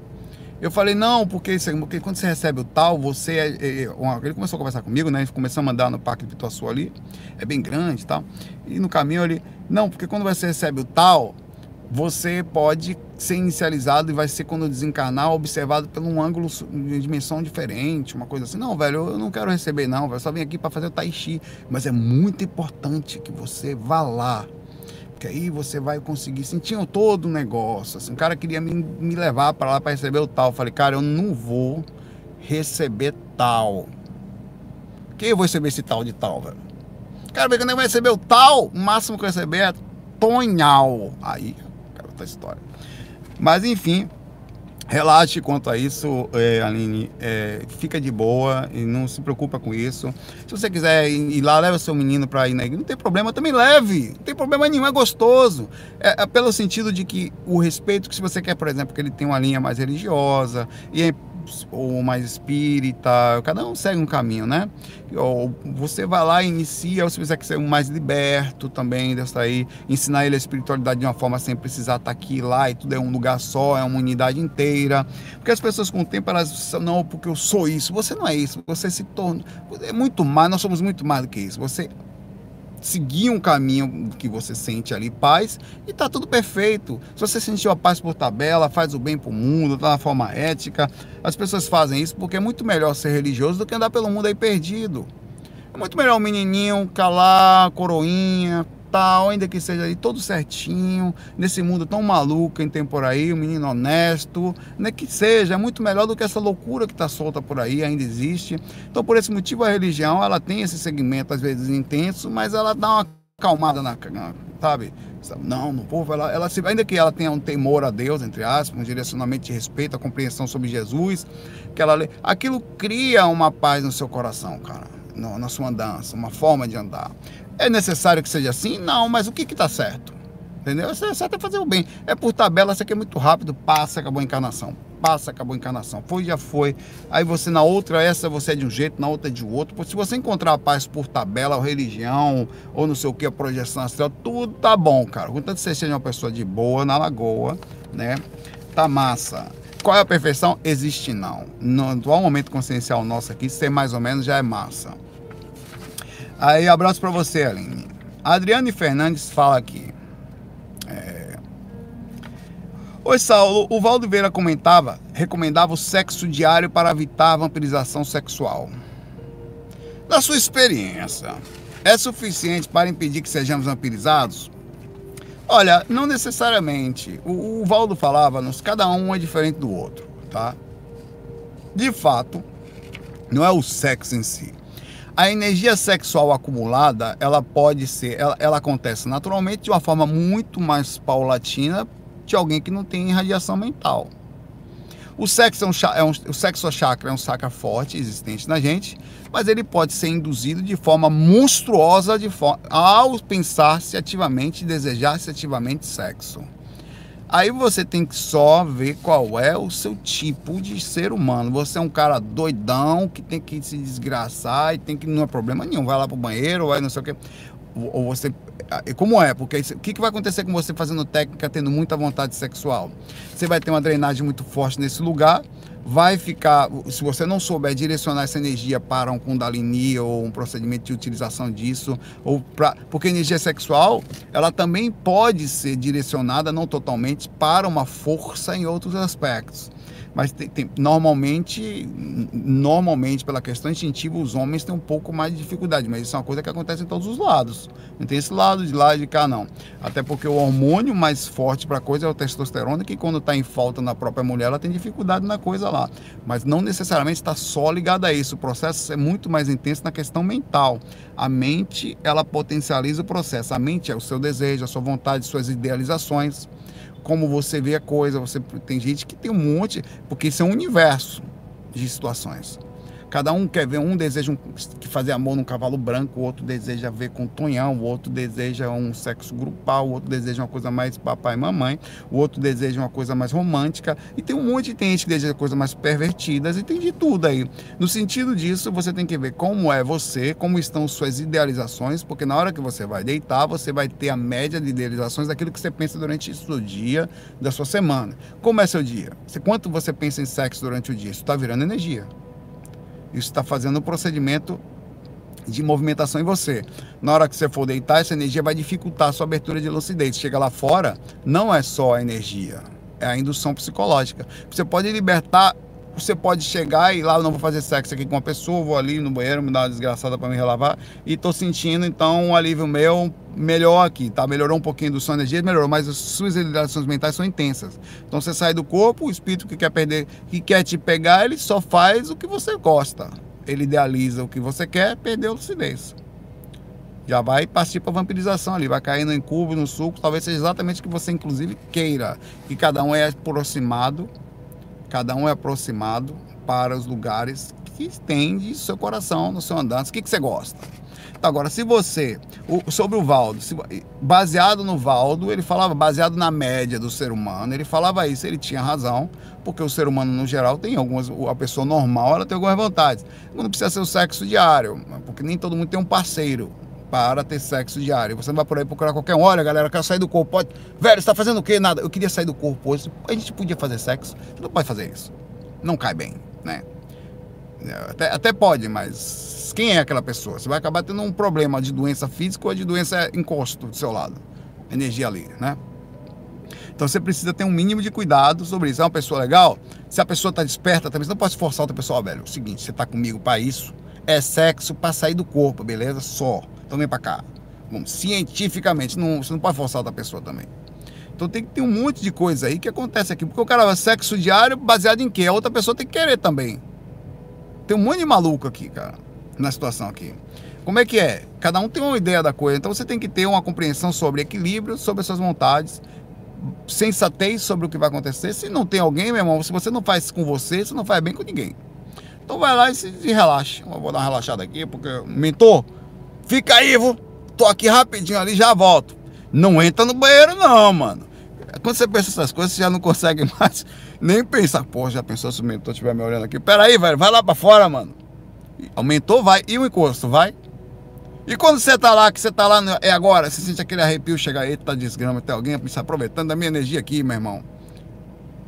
Eu falei, não, porque, porque quando você recebe o tal, você é, é, é Ele começou a conversar comigo, né? Começou a mandar no Parque de Pituaçu ali, é bem grande e tal. E no caminho ele, não, porque quando você recebe o tal, você pode ser inicializado e vai ser, quando desencarnar, observado por um ângulo de dimensão diferente, uma coisa assim. Não, velho, eu não quero receber, não, velho. Só vim aqui para fazer o Tai Chi. Mas é muito importante que você vá lá que aí você vai conseguir. Sentiam todo o negócio. Assim, o cara queria me, me levar para lá para receber o tal. Eu falei, cara, eu não vou receber tal. Quem eu vou receber esse tal de tal, velho? Cara, que eu vai receber o tal, o máximo que eu receber é tonhal. Aí, cara, outra história. Mas enfim, Relaxe quanto a isso, é, Aline. É, fica de boa e não se preocupa com isso. Se você quiser ir lá, leva seu menino para ir na igreja. Não tem problema, também leve. Não tem problema nenhum, é gostoso. É, é, pelo sentido de que o respeito que se você quer, por exemplo, que ele tenha uma linha mais religiosa e é ou mais espírita, cada um segue um caminho, né? Ou você vai lá e inicia, ou se você quiser ser mais liberto também dessa aí, ensinar ele a espiritualidade de uma forma sem precisar estar aqui lá e tudo é um lugar só, é uma unidade inteira. Porque as pessoas com o tempo elas não, porque eu sou isso. Você não é isso, você se torna é muito mais, nós somos muito mais do que isso. Você seguir um caminho que você sente ali paz e tá tudo perfeito. Se você sentiu a paz por tabela, faz o bem pro mundo, tá na forma ética. As pessoas fazem isso porque é muito melhor ser religioso do que andar pelo mundo aí perdido. É muito melhor o um menininho calar, coroinha, tal, ainda que seja ali todo certinho, nesse mundo tão maluco em tem por aí, um menino honesto, né, que seja, é muito melhor do que essa loucura que está solta por aí, ainda existe. Então, por esse motivo, a religião, ela tem esse segmento, às vezes, intenso, mas ela dá uma acalmada na, sabe? Não, no povo, ela, ela ainda que ela tenha um temor a Deus, entre aspas, um direcionamento de respeito, a compreensão sobre Jesus, que ela aquilo cria uma paz no seu coração, cara, no, na sua andança, uma forma de andar. É necessário que seja assim? Não, mas o que está certo? Entendeu? É certo é fazer o bem. É por tabela, isso aqui é muito rápido, passa, acabou a encarnação. Passa, acabou a encarnação. Foi, já foi. Aí você na outra, essa você é de um jeito, na outra é de outro. Se você encontrar a paz por tabela, ou religião, ou não sei o que, a projeção astral, tudo tá bom, cara. Contanto que você seja uma pessoa de boa na lagoa, né? Tá massa. Qual é a perfeição? Existe não. No atual momento consciencial nosso aqui, ser mais ou menos já é massa. Aí, abraço para você, Aline. Adriane Fernandes fala aqui. É... Oi, Saulo. O Valdo Veira comentava, recomendava o sexo diário para evitar a vampirização sexual. Na sua experiência, é suficiente para impedir que sejamos vampirizados? Olha, não necessariamente. O, o Valdo falava-nos, cada um é diferente do outro, tá? De fato, não é o sexo em si a energia sexual acumulada, ela pode ser, ela, ela acontece naturalmente de uma forma muito mais paulatina de alguém que não tem irradiação mental. O sexo, é um, é um, o sexo chakra é um chakra forte existente na gente, mas ele pode ser induzido de forma monstruosa de for ao pensar-se ativamente, desejar-se ativamente sexo. Aí você tem que só ver qual é o seu tipo de ser humano. Você é um cara doidão que tem que se desgraçar e tem que não é problema nenhum, vai lá pro banheiro, vai não sei o quê. ou você como é? Porque o que, que vai acontecer com você fazendo técnica, tendo muita vontade sexual? Você vai ter uma drenagem muito forte nesse lugar, vai ficar, se você não souber direcionar essa energia para um Kundalini ou um procedimento de utilização disso, ou pra, porque energia sexual, ela também pode ser direcionada, não totalmente, para uma força em outros aspectos. Mas tem, tem, normalmente, normalmente, pela questão instintiva, os homens têm um pouco mais de dificuldade, mas isso é uma coisa que acontece em todos os lados. Não tem esse lado de lá e de cá, não. Até porque o hormônio mais forte para a coisa é o testosterona, que quando está em falta na própria mulher, ela tem dificuldade na coisa lá. Mas não necessariamente está só ligada a isso. O processo é muito mais intenso na questão mental. A mente, ela potencializa o processo. A mente é o seu desejo, a sua vontade, suas idealizações como você vê a coisa. Você tem gente que tem um monte, porque isso é um universo de situações. Cada um quer ver, um deseja um, fazer amor num cavalo branco, o outro deseja ver com tonhão, o outro deseja um sexo grupal, o outro deseja uma coisa mais papai e mamãe, o outro deseja uma coisa mais romântica, e tem um monte de gente que deseja coisas mais pervertidas, e tem de tudo aí. No sentido disso, você tem que ver como é você, como estão suas idealizações, porque na hora que você vai deitar, você vai ter a média de idealizações daquilo que você pensa durante o seu dia, da sua semana. Como é seu dia? Quanto você pensa em sexo durante o dia? Isso está virando energia. Isso está fazendo um procedimento de movimentação em você. Na hora que você for deitar, essa energia vai dificultar a sua abertura de lucidez. Chega lá fora, não é só a energia, é a indução psicológica. Você pode libertar, você pode chegar e lá, não vou fazer sexo aqui com uma pessoa, vou ali no banheiro, me dar uma desgraçada para me relavar e tô sentindo então um alívio meu melhor aqui, tá? Melhorou um pouquinho do som energia, melhorou, mas as suas realizações mentais são intensas. Então você sai do corpo, o espírito que quer perder, que quer te pegar, ele só faz o que você gosta. Ele idealiza o que você quer, perdeu a lucidez. Já vai partir para vampirização ali, vai cair no cubo, no suco, talvez seja exatamente o que você inclusive queira. E cada um é aproximado, cada um é aproximado para os lugares que tem de seu coração, no seu andante. O que, que você gosta? Agora, se você, o, sobre o Valdo, se, baseado no Valdo, ele falava baseado na média do ser humano, ele falava isso, ele tinha razão, porque o ser humano no geral tem algumas, a pessoa normal, ela tem algumas vontades. Não precisa ser o sexo diário, porque nem todo mundo tem um parceiro para ter sexo diário. Você não vai por aí procurar qualquer um, olha galera, eu quero sair do corpo, pode... Velho, você tá fazendo o quê? Nada. Eu queria sair do corpo hoje, a gente podia fazer sexo, você não pode fazer isso. Não cai bem, né? Até, até pode, mas quem é aquela pessoa. Você vai acabar tendo um problema de doença física ou de doença encosto do seu lado. Energia ali, né? Então você precisa ter um mínimo de cuidado sobre isso. É uma pessoa legal? Se a pessoa está desperta também, você não pode forçar outra pessoa, velho. É o seguinte, você está comigo para isso, é sexo para sair do corpo, beleza? Só. Então vem para cá. Bom, cientificamente, não, você não pode forçar outra pessoa também. Então tem que ter um monte de coisa aí que acontece aqui. Porque o cara vai sexo diário baseado em quê? A outra pessoa tem que querer também. Tem um monte de maluco aqui, cara na situação aqui. Como é que é? Cada um tem uma ideia da coisa, então você tem que ter uma compreensão sobre equilíbrio, sobre as suas vontades, sensatez sobre o que vai acontecer. Se não tem alguém, meu irmão, se você não faz com você, você não faz bem com ninguém. Então vai lá e se, relaxa. Vou dar uma relaxada aqui, porque mentor, fica aí, vou. Tô aqui rapidinho ali, já volto. Não entra no banheiro não, mano. Quando você pensa essas coisas, você já não consegue <laughs> mais nem pensar. Pô, já pensou se o mentor estiver me olhando aqui? Pera aí, velho, vai lá pra fora, mano. Aumentou, vai. E o encosto, vai. E quando você tá lá, que você tá lá, é agora, você sente aquele arrepio chegar, eita desgrama, tem alguém se aproveitando da minha energia aqui, meu irmão.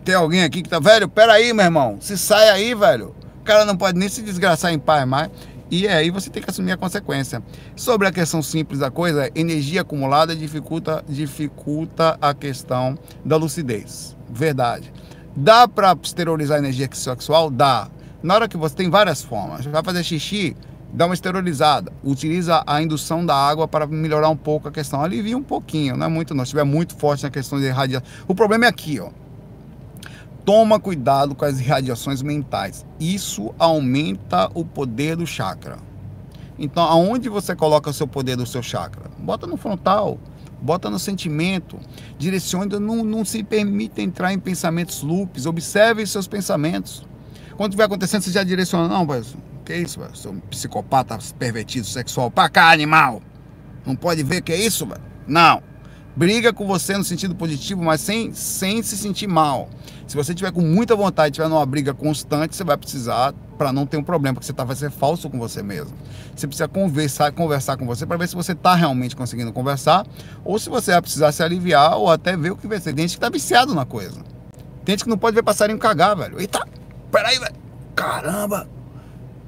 Tem alguém aqui que tá, velho, peraí, meu irmão, se sai aí, velho. O cara não pode nem se desgraçar em paz mais. E aí você tem que assumir a consequência. Sobre a questão simples da coisa, energia acumulada dificulta, dificulta a questão da lucidez. Verdade. Dá para esterilizar a energia sexual? Dá. Na hora que você tem várias formas, vai fazer xixi, dá uma esterilizada, utiliza a indução da água para melhorar um pouco a questão, alivia um pouquinho, não é muito não, se estiver muito forte na questão de radiação. O problema é aqui, ó. Toma cuidado com as irradiações mentais. Isso aumenta o poder do chakra. Então, aonde você coloca o seu poder do seu chakra? Bota no frontal, bota no sentimento, direcione, não, não se permita entrar em pensamentos loops, observe seus pensamentos. Quando estiver acontecendo, você já direciona, não, mas que é isso, velho? Um psicopata pervertido sexual. Pra cá, animal! Não pode ver que é isso, velho? Não. Briga com você no sentido positivo, mas sem, sem se sentir mal. Se você tiver com muita vontade, tiver numa briga constante, você vai precisar para não ter um problema, porque você tá, vai ser falso com você mesmo. Você precisa conversar, conversar com você para ver se você está realmente conseguindo conversar, ou se você vai precisar se aliviar, ou até ver o que vai ser. Tem gente que tá viciado na coisa. Tem gente que não pode ver passarinho cagar, velho. Eita, peraí, velho. Caramba.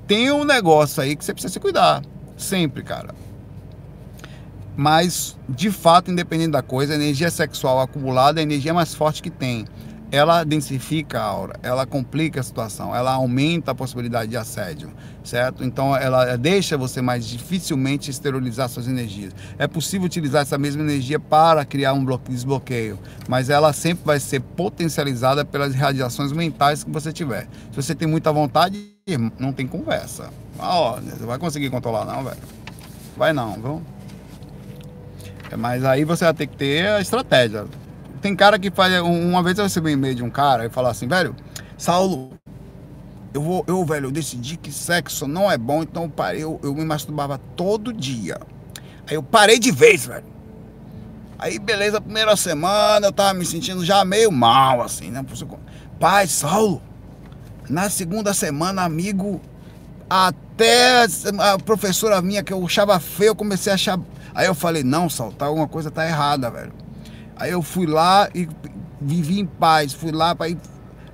Tem um negócio aí que você precisa se cuidar. Sempre, cara. Mas, de fato, independente da coisa, a energia sexual acumulada é a energia mais forte que tem ela densifica a aura, ela complica a situação, ela aumenta a possibilidade de assédio, certo? Então ela deixa você mais dificilmente esterilizar suas energias. É possível utilizar essa mesma energia para criar um desbloqueio, mas ela sempre vai ser potencializada pelas radiações mentais que você tiver. Se você tem muita vontade, não tem conversa. Ah, ó, você vai conseguir controlar não, velho. Vai não, viu? Mas aí você vai ter que ter a estratégia tem cara que faz. Uma vez eu recebi um e-mail de um cara e falou assim, velho, Saulo, eu vou, eu, velho, eu decidi que sexo não é bom, então eu parei, eu, eu me masturbava todo dia. Aí eu parei de vez, velho. Aí, beleza, primeira semana eu tava me sentindo já meio mal, assim, né? Pai, Saulo, na segunda semana, amigo, até a professora minha que eu achava feio, eu comecei a achar. Aí eu falei, não, Saulo, tá, alguma coisa tá errada, velho. Aí eu fui lá e vivi em paz, fui lá para ir.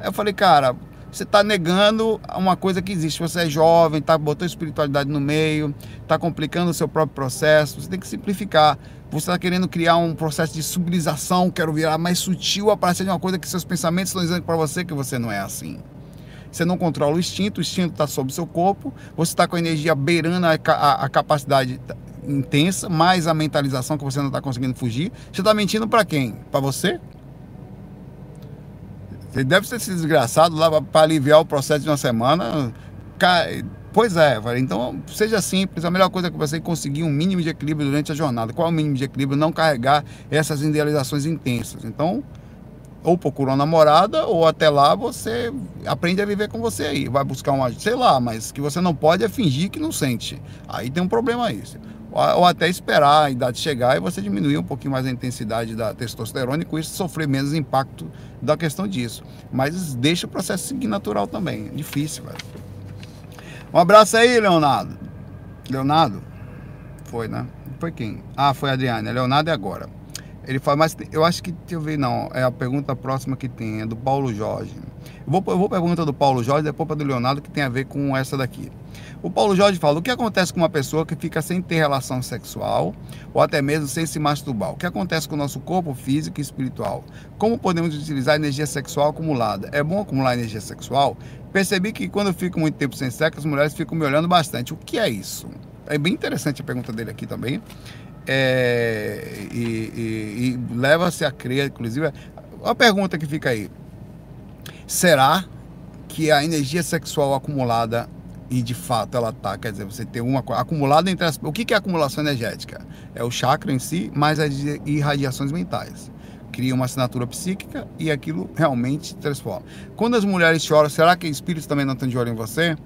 Aí eu falei, cara, você está negando uma coisa que existe. Você é jovem, tá botou espiritualidade no meio, está complicando o seu próprio processo. Você tem que simplificar. Você está querendo criar um processo de subbilização, quero virar mais sutil a partir de uma coisa que seus pensamentos estão dizendo para você que você não é assim. Você não controla o instinto, o instinto está sob o seu corpo, você está com a energia beirando a, a, a capacidade intensa, mais a mentalização que você não está conseguindo fugir. Você está mentindo para quem? Para você? Você deve ter se desgraçado lá para aliviar o processo de uma semana. Pois é, então seja simples. A melhor coisa é que você conseguir um mínimo de equilíbrio durante a jornada. Qual é o mínimo de equilíbrio? Não carregar essas idealizações intensas. Então, ou procura uma namorada, ou até lá você aprende a viver com você aí. Vai buscar uma, sei lá, mas que você não pode é fingir que não sente. Aí tem um problema aí ou até esperar a idade chegar e você diminuir um pouquinho mais a intensidade da testosterona e com isso sofrer menos impacto da questão disso. Mas deixa o processo seguir natural também. É difícil, velho. Um abraço aí, Leonardo. Leonardo? Foi, né? Foi quem? Ah, foi a Adriane. Leonardo é agora. Ele fala, mas eu acho que, deixa eu ver, não. É a pergunta próxima que tem, é do Paulo Jorge. Eu vou, eu vou pergunta do Paulo Jorge, depois para do Leonardo, que tem a ver com essa daqui. O Paulo Jorge fala: o que acontece com uma pessoa que fica sem ter relação sexual ou até mesmo sem se masturbar? O que acontece com o nosso corpo físico e espiritual? Como podemos utilizar a energia sexual acumulada? É bom acumular energia sexual? Percebi que quando eu fico muito tempo sem sexo, as mulheres ficam me olhando bastante. O que é isso? É bem interessante a pergunta dele aqui também. É, e, e, e leva-se a crer, inclusive, a pergunta que fica aí: será que a energia sexual acumulada e de fato ela tá, quer dizer, você tem uma acumulada entre as. O que é acumulação energética? É o chakra em si, mais as irradiações mentais. Cria uma assinatura psíquica e aquilo realmente transforma. Quando as mulheres choram, será que espíritos também não estão de olho em você?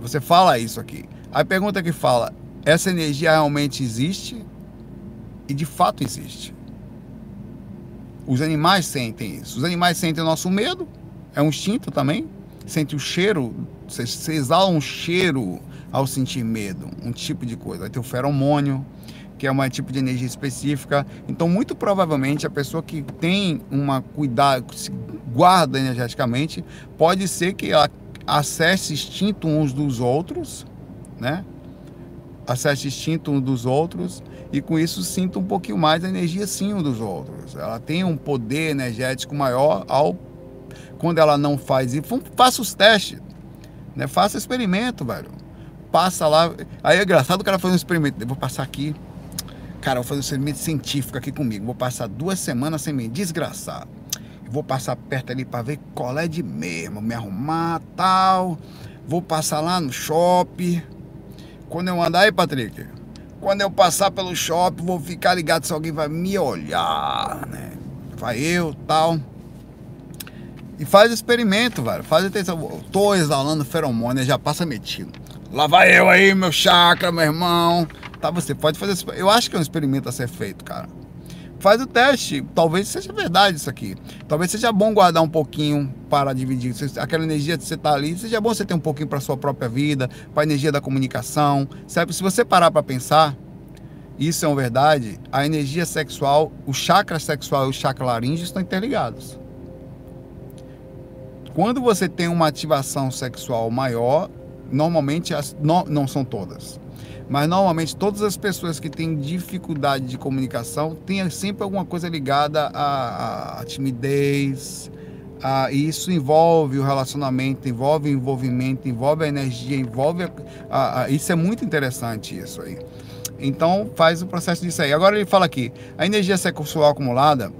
Você fala isso aqui. A pergunta que fala: essa energia realmente existe? E de fato existe. Os animais sentem isso. Os animais sentem o nosso medo, é um instinto também. Sente o cheiro você, você exala um cheiro ao sentir medo, um tipo de coisa. Vai ter o feromônio, que é um tipo de energia específica. Então, muito provavelmente, a pessoa que tem uma cuidado, se guarda energeticamente, pode ser que ela acesse instinto uns dos outros, né? Acesse instinto uns dos outros e com isso sinta um pouquinho mais a energia sim um dos outros. Ela tem um poder energético maior ao quando ela não faz isso. Faça os testes. Né? Faça experimento, velho. Passa lá. Aí é engraçado o cara fazer um experimento. Eu vou passar aqui. Cara, vou fazer um experimento científico aqui comigo. Vou passar duas semanas sem me desgraçar. vou passar perto ali para ver qual é de mesmo. Me arrumar tal. Vou passar lá no shopping. Quando eu andar aí, Patrick. Quando eu passar pelo shopping, vou ficar ligado se alguém vai me olhar, né? Vai eu, tal. E faz experimento, velho. Faz atenção. Tô exalando feromônio, já passa metido. Lá vai eu aí, meu chakra, meu irmão. Tá, você pode fazer. Eu acho que é um experimento a ser feito, cara. faz o teste. Talvez seja verdade isso aqui. Talvez seja bom guardar um pouquinho para dividir. Aquela energia que você está ali, seja bom você ter um pouquinho para sua própria vida, para a energia da comunicação. Sabe? Se você parar para pensar, isso é uma verdade. A energia sexual, o chakra sexual e o chakra laríngeo estão interligados. Quando você tem uma ativação sexual maior, normalmente as, não, não são todas, mas normalmente todas as pessoas que têm dificuldade de comunicação têm sempre alguma coisa ligada à, à timidez. A, e isso envolve o relacionamento, envolve o envolvimento, envolve a energia, envolve. A, a, isso é muito interessante, isso aí. Então faz o processo disso aí. Agora ele fala aqui: a energia sexual acumulada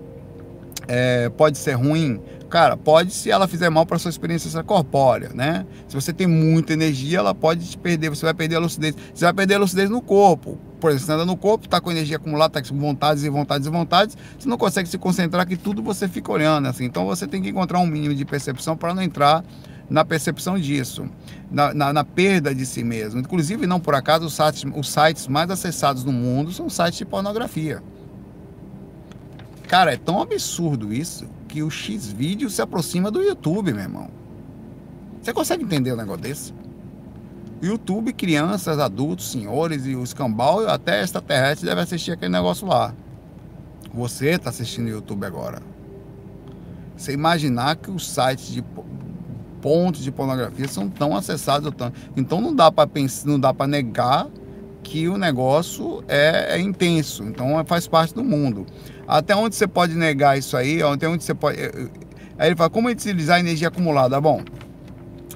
é, pode ser ruim Cara, pode se ela fizer mal para sua experiência corpórea, né? Se você tem muita energia, ela pode te perder, você vai perder a lucidez. Você vai perder a lucidez no corpo. Por exemplo, você anda no corpo, tá com energia acumulada, tá com vontades e vontades e vontades, você não consegue se concentrar que tudo você fica olhando, assim. Então você tem que encontrar um mínimo de percepção para não entrar na percepção disso, na, na, na, perda de si mesmo. Inclusive, não por acaso, os sites, os sites mais acessados no mundo são sites de pornografia. Cara, é tão absurdo isso que o X-Vídeo se aproxima do YouTube, meu irmão. Você consegue entender um negócio desse? YouTube, crianças, adultos, senhores e os cambal, até extraterrestre deve assistir aquele negócio lá. Você está assistindo YouTube agora. Você imaginar que os sites de pontos de pornografia são tão acessados, tão... então não dá para pensar, não dá para negar que o negócio é, é intenso. Então faz parte do mundo. Até onde você pode negar isso aí? Até onde você pode. Eh, eh, aí ele fala, como utilizar energia acumulada? Bom,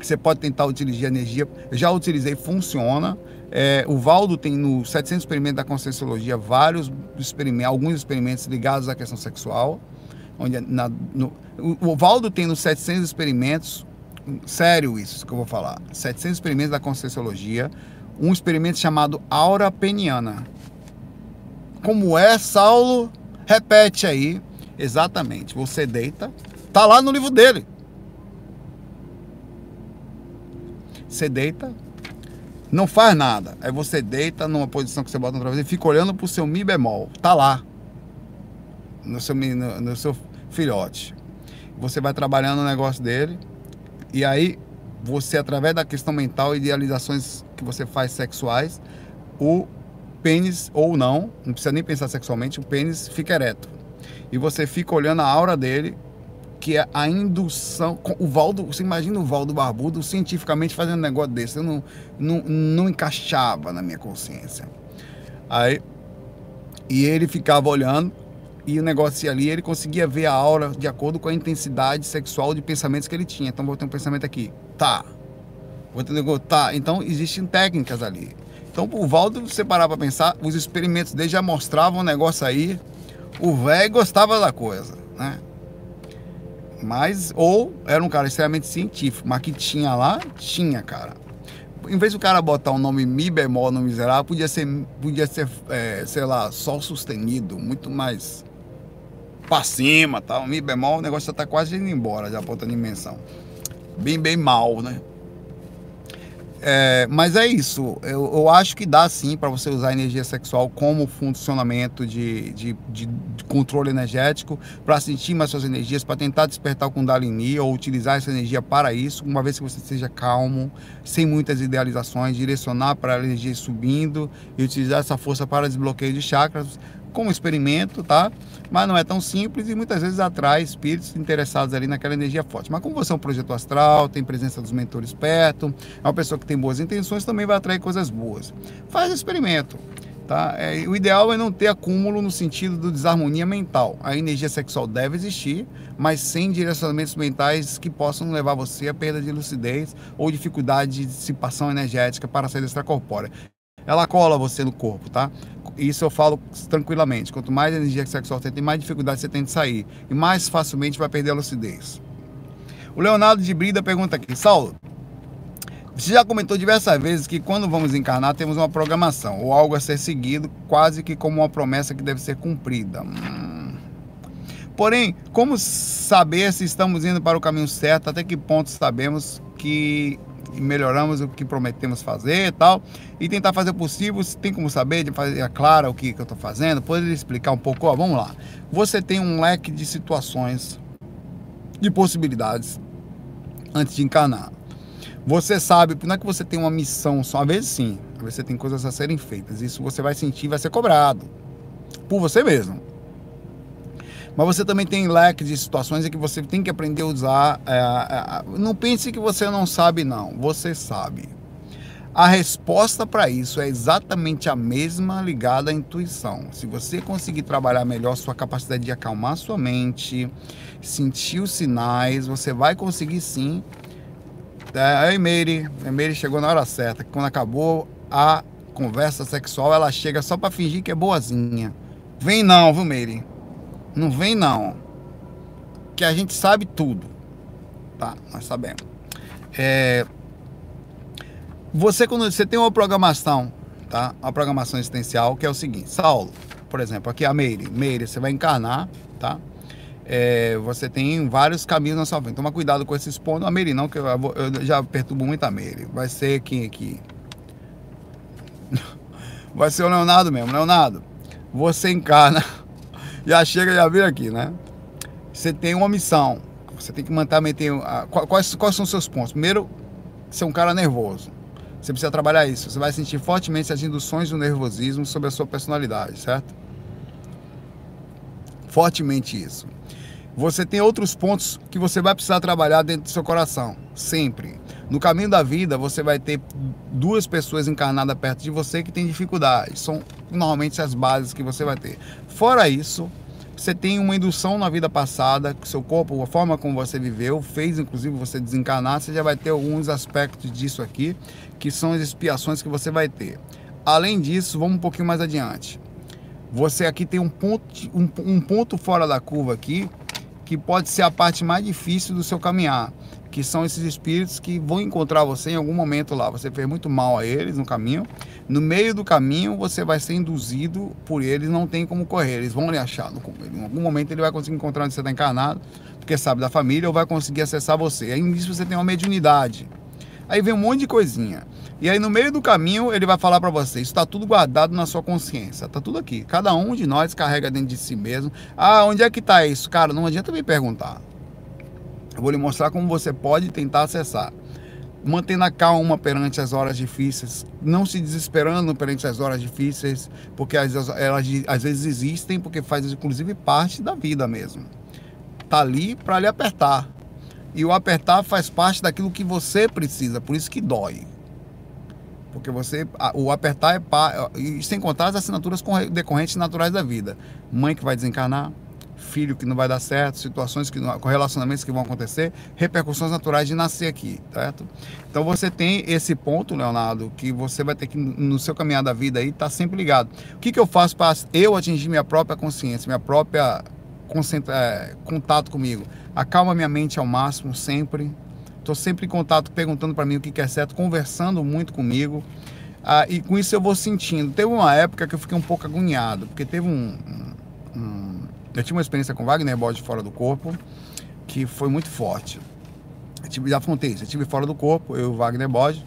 você pode tentar utilizar energia. Eu já utilizei, funciona. É, o Valdo tem no 700 experimentos da Conscienciologia vários experimentos, alguns experimentos ligados à questão sexual. Onde na, no, o Valdo tem nos 700 experimentos, sério isso que eu vou falar, 700 experimentos da Conscienciologia, um experimento chamado aura peniana. Como é, Saulo? Repete aí. Exatamente. Você deita. Tá lá no livro dele. Você deita. Não faz nada. Aí você deita numa posição que você bota no travesseiro e fica olhando pro seu mi bemol. Tá lá. No seu, no, no seu filhote. Você vai trabalhando o negócio dele. E aí, você, através da questão mental e idealizações que você faz sexuais, o pênis ou não, não precisa nem pensar sexualmente, o pênis fica ereto. E você fica olhando a aura dele, que é a indução. O Valdo, você imagina o Valdo Barbudo cientificamente fazendo um negócio desse. Eu não, não, não encaixava na minha consciência. Aí, e ele ficava olhando, e o negócio ali, ele conseguia ver a aura de acordo com a intensidade sexual de pensamentos que ele tinha. Então, vou ter um pensamento aqui, tá. Vou ter um tá. Então, existem técnicas ali. Então, o Valdo, você parar para pensar, os experimentos dele já mostravam um negócio aí. O velho gostava da coisa, né? Mas, ou era um cara extremamente científico, mas que tinha lá, tinha, cara. Em vez do cara botar o nome Mi bemol no miserável, podia ser, podia ser é, sei lá, sol sustenido, muito mais pra cima, tal. Tá? Mi bemol, o negócio já tá quase indo embora, já botando dimensão. Bem, bem mal, né? É, mas é isso. Eu, eu, acho que dá sim para você usar a energia sexual como funcionamento de, de, de controle energético, para sentir mais suas energias, para tentar despertar o Kundalini ou utilizar essa energia para isso, uma vez que você seja calmo, sem muitas idealizações, direcionar para a energia subindo e utilizar essa força para desbloqueio de chakras como experimento, tá? Mas não é tão simples e muitas vezes atrai espíritos interessados ali naquela energia forte. Mas como você é um projeto astral, tem presença dos mentores perto, é uma pessoa que tem boas intenções, também vai atrair coisas boas. Faz o experimento. Tá? É, o ideal é não ter acúmulo no sentido do desarmonia mental. A energia sexual deve existir, mas sem direcionamentos mentais que possam levar você à perda de lucidez ou dificuldade de dissipação energética para a saída extracorpórea. Ela cola você no corpo, tá? Isso eu falo tranquilamente. Quanto mais energia sexual você tem, mais dificuldade você tem de sair. E mais facilmente vai perder a lucidez. O Leonardo de Brida pergunta aqui: Saulo, você já comentou diversas vezes que quando vamos encarnar temos uma programação ou algo a ser seguido, quase que como uma promessa que deve ser cumprida. Hum. Porém, como saber se estamos indo para o caminho certo? Até que ponto sabemos que melhoramos o que prometemos fazer e tal. E tentar fazer o possível, tem como saber, de fazer clara o que, que eu estou fazendo, poder explicar um pouco, ó, vamos lá. Você tem um leque de situações, de possibilidades, antes de encarnar. Você sabe, não é que você tem uma missão só, às vezes sim, às vezes você tem coisas a serem feitas. Isso você vai sentir, vai ser cobrado por você mesmo. Mas você também tem leque de situações em que você tem que aprender a usar. É, é, não pense que você não sabe, não. Você sabe. A resposta para isso é exatamente a mesma ligada à intuição. Se você conseguir trabalhar melhor sua capacidade de acalmar sua mente, sentir os sinais, você vai conseguir sim. É, a Emery, a chegou na hora certa. Quando acabou a conversa sexual, ela chega só para fingir que é boazinha. Vem não, viu, Meire? Não vem não. Que a gente sabe tudo. Tá, nós sabemos. É, você quando você tem uma programação, tá? Uma programação existencial que é o seguinte, Saulo, por exemplo, aqui a Meire, Meire, você vai encarnar, tá? É, você tem vários caminhos na sua frente. Toma cuidado com esses pontos. A Meire não, que eu, eu já perturbo muito a Meire. Vai ser quem aqui? <laughs> Vai ser o Leonardo mesmo. Leonardo, você encarna já chega, já vira aqui, né? Você tem uma missão. Você tem que manter, manter quais, quais são os seus pontos? Primeiro, ser um cara nervoso. Você precisa trabalhar isso. Você vai sentir fortemente as induções do nervosismo sobre a sua personalidade, certo? Fortemente isso. Você tem outros pontos que você vai precisar trabalhar dentro do seu coração, sempre. No caminho da vida, você vai ter duas pessoas encarnadas perto de você que têm dificuldades. São normalmente as bases que você vai ter. Fora isso, você tem uma indução na vida passada, que seu corpo, a forma como você viveu, fez inclusive você desencarnar, você já vai ter alguns aspectos disso aqui, que são as expiações que você vai ter. Além disso, vamos um pouquinho mais adiante. Você aqui tem um ponto, um, um ponto fora da curva aqui, que pode ser a parte mais difícil do seu caminhar que são esses espíritos que vão encontrar você em algum momento lá. Você fez muito mal a eles no caminho. No meio do caminho, você vai ser induzido por eles, não tem como correr. Eles vão lhe achar. Em algum momento, ele vai conseguir encontrar onde você está encarnado, porque sabe da família, ou vai conseguir acessar você. Aí nisso você tem uma mediunidade. Aí vem um monte de coisinha. E aí no meio do caminho ele vai falar para você, isso está tudo guardado na sua consciência, está tudo aqui. Cada um de nós carrega dentro de si mesmo. Ah, onde é que está isso? Cara, não adianta me perguntar. Eu vou lhe mostrar como você pode tentar acessar. Mantendo a calma perante as horas difíceis, não se desesperando perante as horas difíceis, porque elas, às vezes existem, porque faz inclusive parte da vida mesmo. Tá ali para lhe apertar. E o apertar faz parte daquilo que você precisa, por isso que dói. Porque você, o apertar é, e sem contar as assinaturas decorrentes naturais da vida. Mãe que vai desencarnar, filho que não vai dar certo, situações que com relacionamentos que vão acontecer, repercussões naturais de nascer aqui, certo? Então você tem esse ponto, Leonardo, que você vai ter que no seu caminhar da vida aí estar tá sempre ligado. O que, que eu faço para eu atingir minha própria consciência, minha própria é, contato comigo? Acalma minha mente ao máximo sempre. Estou sempre em contato, perguntando para mim o que, que é certo, conversando muito comigo. Ah, e com isso eu vou sentindo. Teve uma época que eu fiquei um pouco agoniado, porque teve um, um eu tive uma experiência com Wagner Bode fora do corpo, que foi muito forte. Eu tive, já contei isso, eu tive fora do corpo, eu e o Wagner Bode,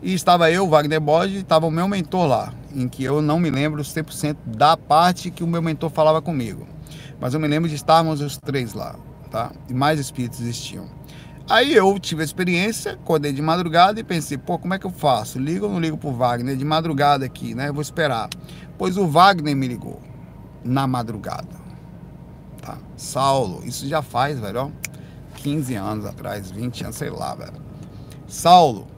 e estava eu, o Wagner Bode, e estava o meu mentor lá, em que eu não me lembro 100% da parte que o meu mentor falava comigo. Mas eu me lembro de estarmos os três lá, tá? E mais espíritos existiam. Aí eu tive a experiência, acordei de madrugada e pensei, pô, como é que eu faço? Ligo ou não ligo pro Wagner de madrugada aqui, né? Vou esperar. Pois o Wagner me ligou na madrugada tá? Saulo, isso já faz, velho, ó, 15 anos atrás, 20 anos, sei lá, velho. Saulo,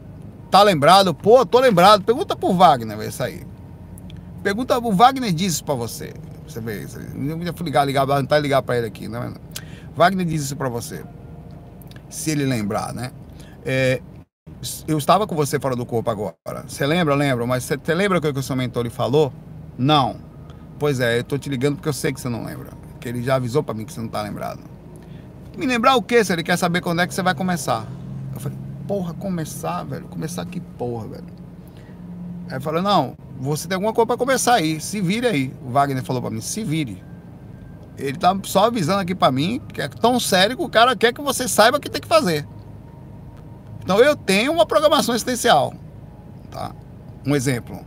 tá lembrado? Pô, tô lembrado. Pergunta pro Wagner, isso aí. Pergunta, o Wagner disse isso pra você. Você vê isso. Eu já fui ligar, ligar, tentar ligar pra ele aqui, né? Wagner disse isso pra você. Se ele lembrar, né? É, eu estava com você fora do corpo agora. Você lembra? Lembra. Mas você lembra o que o seu mentor lhe falou? Não. Pois é, eu tô te ligando porque eu sei que você não lembra que ele já avisou para mim que você não tá lembrado. Me lembrar o quê? Se ele quer saber quando é que você vai começar. Eu falei, porra, começar, velho? Começar que porra, velho? Aí ele falou, não, você tem alguma coisa para começar aí, se vire aí. O Wagner falou para mim, se vire. Ele tá só avisando aqui para mim, que é tão sério que o cara quer que você saiba o que tem que fazer. Então eu tenho uma programação existencial, tá? Um exemplo.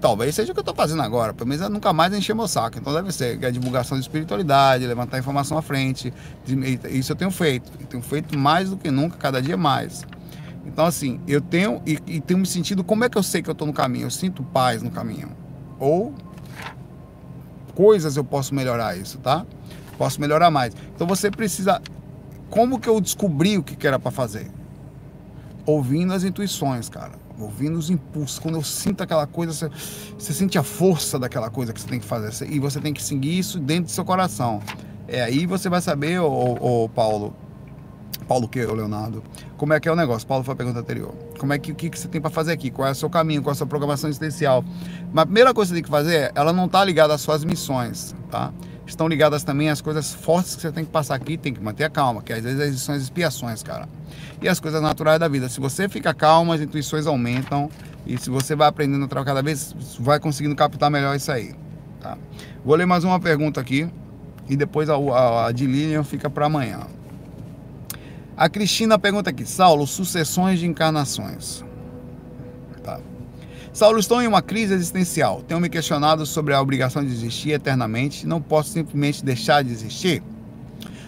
Talvez seja o que eu estou fazendo agora, pelo menos é nunca mais encher meu saco. Então deve ser a divulgação de espiritualidade, levantar informação à frente. Isso eu tenho feito. E tenho feito mais do que nunca, cada dia mais. Então, assim, eu tenho e, e tenho me sentido. Como é que eu sei que eu estou no caminho? Eu sinto paz no caminho. Ou coisas eu posso melhorar isso, tá? Posso melhorar mais. Então você precisa. Como que eu descobri o que era para fazer? Ouvindo as intuições, cara ouvindo os impulsos. Quando eu sinto aquela coisa, você, você sente a força daquela coisa que você tem que fazer. E você tem que seguir isso dentro do seu coração. É aí você vai saber, ô, ô Paulo, Paulo que, ô Leonardo, como é que é o negócio? Paulo foi a pergunta anterior. Como é que o que, que você tem para fazer aqui? Qual é o seu caminho? Qual é a sua programação existencial? Mas a primeira coisa que você tem que fazer, ela não está ligada às suas missões, tá? Estão ligadas também às coisas fortes que você tem que passar aqui, tem que manter a calma, que às vezes são as expiações, cara e as coisas naturais da vida. Se você fica calmo, as intuições aumentam e se você vai aprendendo a cada vez, vai conseguindo captar melhor isso aí. Tá? Vou ler mais uma pergunta aqui e depois a, a, a de Lilian fica para amanhã. A Cristina pergunta aqui, Saulo, sucessões de encarnações. Saulo, estou em uma crise existencial. Tenho me questionado sobre a obrigação de existir eternamente. Não posso simplesmente deixar de existir?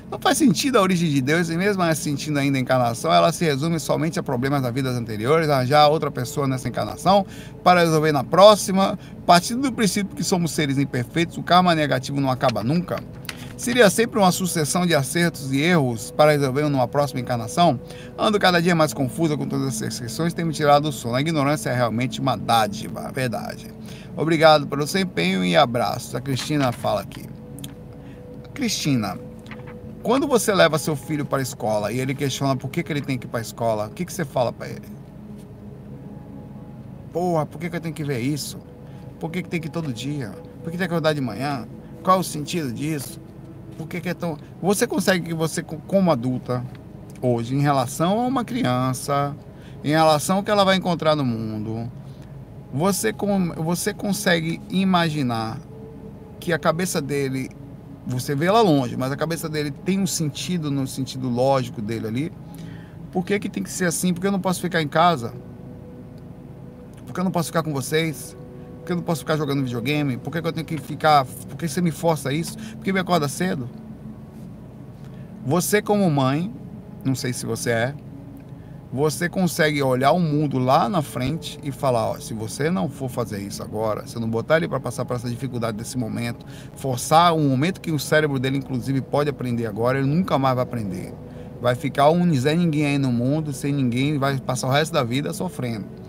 Não faz sentido a origem de Deus e mesmo sentindo ainda a encarnação, ela se resume somente a problemas das vidas anteriores, arranjar outra pessoa nessa encarnação para resolver na próxima. Partindo do princípio que somos seres imperfeitos, o karma negativo não acaba nunca. Seria sempre uma sucessão de acertos e erros para resolver numa próxima encarnação? Ando cada dia mais confusa com todas essas questões, tem me tirado do sono. A ignorância é realmente uma dádiva, verdade. Obrigado pelo seu empenho e abraço. A Cristina fala aqui. Cristina, quando você leva seu filho para a escola e ele questiona por que, que ele tem que ir para a escola, o que, que você fala para ele? Porra, por que, que eu tenho que ver isso? Por que, que tem que ir todo dia? Por que tem que acordar de manhã? Qual o sentido disso? Por que, que é tão. Você consegue que você, como adulta, hoje, em relação a uma criança, em relação ao que ela vai encontrar no mundo, você, você consegue imaginar que a cabeça dele você vê lá longe, mas a cabeça dele tem um sentido no sentido lógico dele ali. Por que, que tem que ser assim? Porque eu não posso ficar em casa? Porque eu não posso ficar com vocês? Porque eu não posso ficar jogando videogame? Por que, que eu tenho que ficar? Por que você me força isso? Por que me acorda cedo? Você como mãe, não sei se você é, você consegue olhar o mundo lá na frente e falar, ó, se você não for fazer isso agora, se não botar ele para passar por essa dificuldade desse momento, forçar um momento que o cérebro dele inclusive pode aprender agora, ele nunca mais vai aprender. Vai ficar um Zé ninguém aí no mundo, sem ninguém, vai passar o resto da vida sofrendo.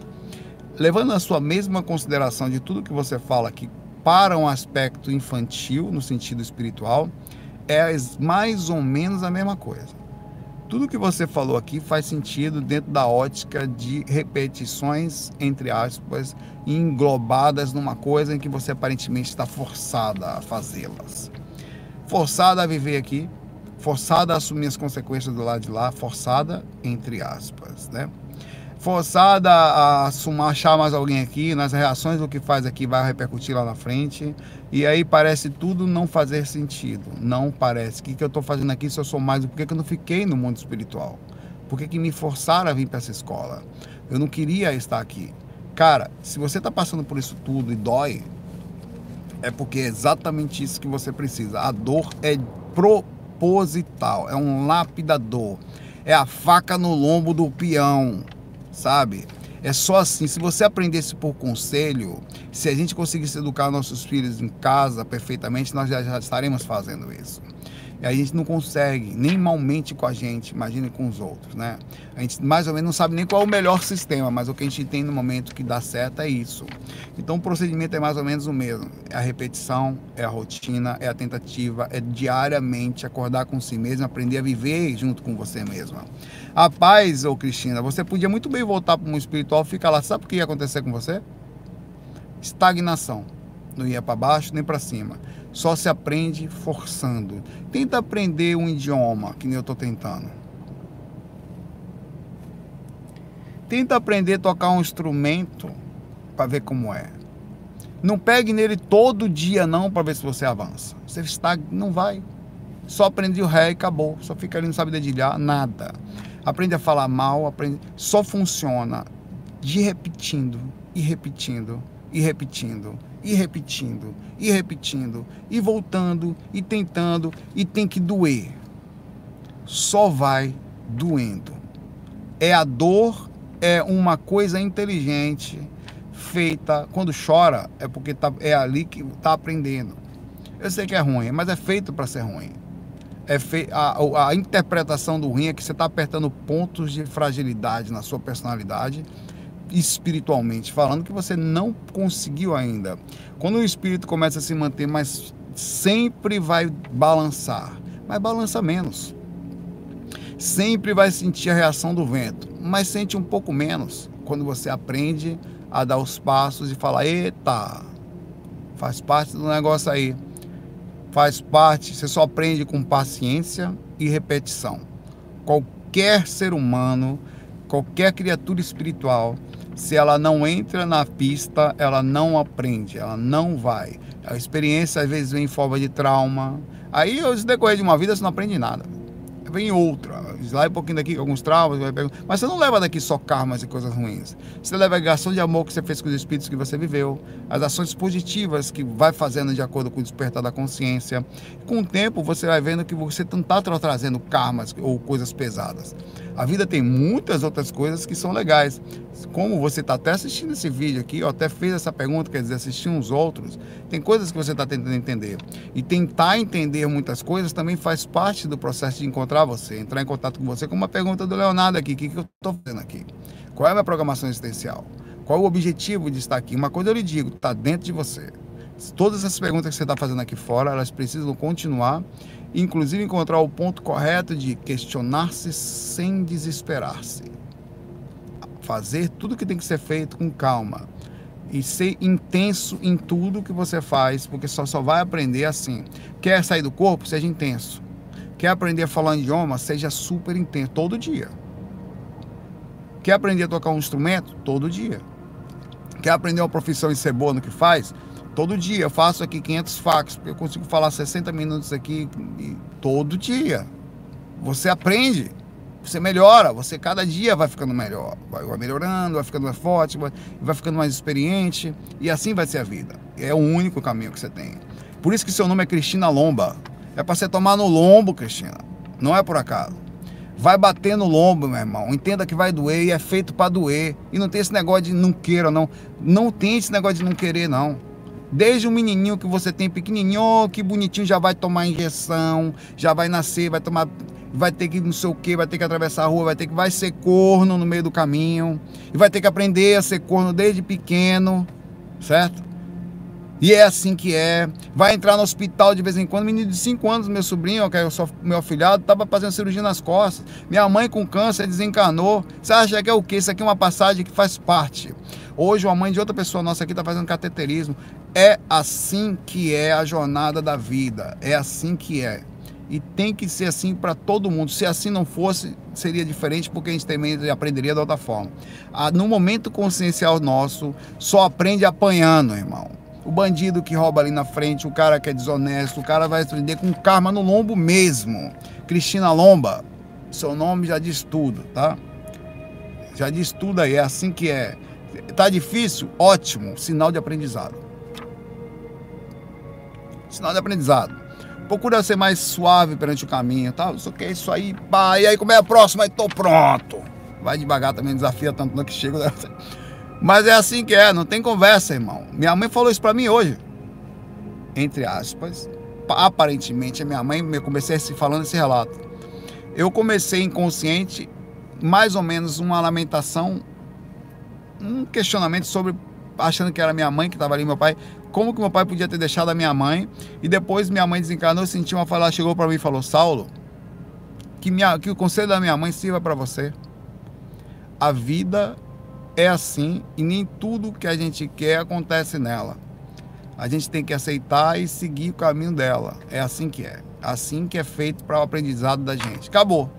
Levando a sua mesma consideração de tudo que você fala aqui para um aspecto infantil, no sentido espiritual, é mais ou menos a mesma coisa tudo que você falou aqui faz sentido dentro da ótica de repetições, entre aspas, englobadas numa coisa em que você aparentemente está forçada a fazê-las. Forçada a viver aqui, forçada a assumir as consequências do lado de lá, forçada, entre aspas, né? Forçada a achar mais alguém aqui, nas reações do que faz aqui vai repercutir lá na frente. E aí parece tudo não fazer sentido. Não parece. O que, que eu estou fazendo aqui se eu sou mais? Por que, que eu não fiquei no mundo espiritual? Por que, que me forçaram a vir para essa escola? Eu não queria estar aqui. Cara, se você está passando por isso tudo e dói, é porque é exatamente isso que você precisa. A dor é proposital, é um lapidador, é a faca no lombo do peão sabe? É só assim, se você aprendesse por conselho, se a gente conseguisse educar nossos filhos em casa perfeitamente, nós já, já estaremos fazendo isso. E a gente não consegue, nem malmente com a gente, imagine com os outros, né? A gente mais ou menos não sabe nem qual é o melhor sistema, mas o que a gente tem no momento que dá certo é isso. Então o procedimento é mais ou menos o mesmo. É a repetição, é a rotina, é a tentativa, é diariamente acordar com si mesmo, aprender a viver junto com você mesma. A paz, ô Cristina, você podia muito bem voltar para o mundo espiritual ficar lá. Sabe o que ia acontecer com você? Estagnação. Não ia para baixo nem para cima só se aprende forçando. Tenta aprender um idioma, que nem eu estou tentando. Tenta aprender a tocar um instrumento para ver como é. Não pegue nele todo dia não para ver se você avança. Você está, não vai. Só aprende o ré e acabou. Só fica ali, não sabe dedilhar, nada. aprende a falar mal, aprende. Só funciona de repetindo e repetindo e repetindo e repetindo e repetindo e voltando e tentando e tem que doer. Só vai doendo. É a dor, é uma coisa inteligente feita. Quando chora, é porque tá, é ali que está aprendendo. Eu sei que é ruim, mas é feito para ser ruim é fe... a, a interpretação do rim é que você está apertando pontos de fragilidade na sua personalidade, espiritualmente falando, que você não conseguiu ainda. Quando o espírito começa a se manter, mas sempre vai balançar, mas balança menos. Sempre vai sentir a reação do vento, mas sente um pouco menos quando você aprende a dar os passos e falar: eita, faz parte do negócio aí faz parte, você só aprende com paciência e repetição. Qualquer ser humano, qualquer criatura espiritual, se ela não entra na pista, ela não aprende, ela não vai. A experiência às vezes vem em forma de trauma. Aí, no decorrer de uma vida, você não aprende nada vem outra. Lá um pouquinho daqui alguns traumas, mas você não leva daqui só karmas e coisas ruins. Você leva a ação de amor que você fez com os espíritos que você viveu, as ações positivas que vai fazendo de acordo com o despertar da consciência. Com o tempo você vai vendo que você não está trazendo karmas ou coisas pesadas. A vida tem muitas outras coisas que são legais. Como você está até assistindo esse vídeo aqui, ou até fez essa pergunta, quer dizer, assistir uns outros, tem coisas que você está tentando entender. E tentar entender muitas coisas também faz parte do processo de encontrar você, entrar em contato com você, com uma pergunta do Leonardo aqui: o que, que eu estou fazendo aqui? Qual é a programação existencial? Qual o objetivo de estar aqui? Uma coisa eu lhe digo: está dentro de você. Todas essas perguntas que você está fazendo aqui fora, elas precisam continuar inclusive encontrar o ponto correto de questionar-se sem desesperar-se. Fazer tudo que tem que ser feito com calma e ser intenso em tudo que você faz, porque só, só vai aprender assim. Quer sair do corpo? Seja intenso. Quer aprender a falar um idioma? Seja super intenso, todo dia. Quer aprender a tocar um instrumento? Todo dia. Quer aprender uma profissão e ser boa no que faz? Todo dia eu faço aqui 500 fax, eu consigo falar 60 minutos aqui todo dia. Você aprende, você melhora, você cada dia vai ficando melhor, vai, melhorando, vai ficando mais forte, vai, vai ficando mais experiente e assim vai ser a vida. É o único caminho que você tem. Por isso que seu nome é Cristina Lomba. É para você tomar no lombo, Cristina. Não é por acaso. Vai bater no lombo, meu irmão. Entenda que vai doer e é feito para doer. E não tem esse negócio de não queira, não. Não tem esse negócio de não querer, não. Desde o menininho que você tem pequenininho, oh, que bonitinho, já vai tomar injeção, já vai nascer, vai tomar, vai ter que não sei o que, vai ter que atravessar a rua, vai ter que vai ser corno no meio do caminho e vai ter que aprender a ser corno desde pequeno, certo? E é assim que é. Vai entrar no hospital de vez em quando. Menino de 5 anos, meu sobrinho, que é meu afilhado, estava fazendo cirurgia nas costas. Minha mãe com câncer desencanou. Você acha que é o quê? Isso aqui é uma passagem que faz parte. Hoje, uma mãe de outra pessoa nossa aqui está fazendo cateterismo. É assim que é a jornada da vida. É assim que é. E tem que ser assim para todo mundo. Se assim não fosse, seria diferente, porque a gente também aprenderia de outra forma. Ah, no momento consciencial nosso, só aprende apanhando, irmão. O bandido que rouba ali na frente, o cara que é desonesto, o cara vai aprender com karma no lombo mesmo. Cristina Lomba, seu nome já diz tudo, tá? Já diz tudo aí, é assim que é. Tá difícil? Ótimo, sinal de aprendizado. Sinal de aprendizado. Procura ser mais suave perante o caminho, tá? Isso que é isso aí, pá. E aí, como é a próxima? Aí tô pronto. Vai devagar também, desafia tanto no que chega. Mas é assim que é, não tem conversa, irmão. Minha mãe falou isso para mim hoje. Entre aspas. Aparentemente, a minha mãe, eu comecei se falando esse relato. Eu comecei inconsciente, mais ou menos uma lamentação, um questionamento sobre achando que era minha mãe que estava ali, meu pai. Como que meu pai podia ter deixado a minha mãe? E depois minha mãe desencarnou, sentiu uma fala, chegou para mim e falou: Saulo, que, minha, que o conselho da minha mãe sirva para você. A vida é assim e nem tudo que a gente quer acontece nela. A gente tem que aceitar e seguir o caminho dela. É assim que é. Assim que é feito para o aprendizado da gente. Acabou.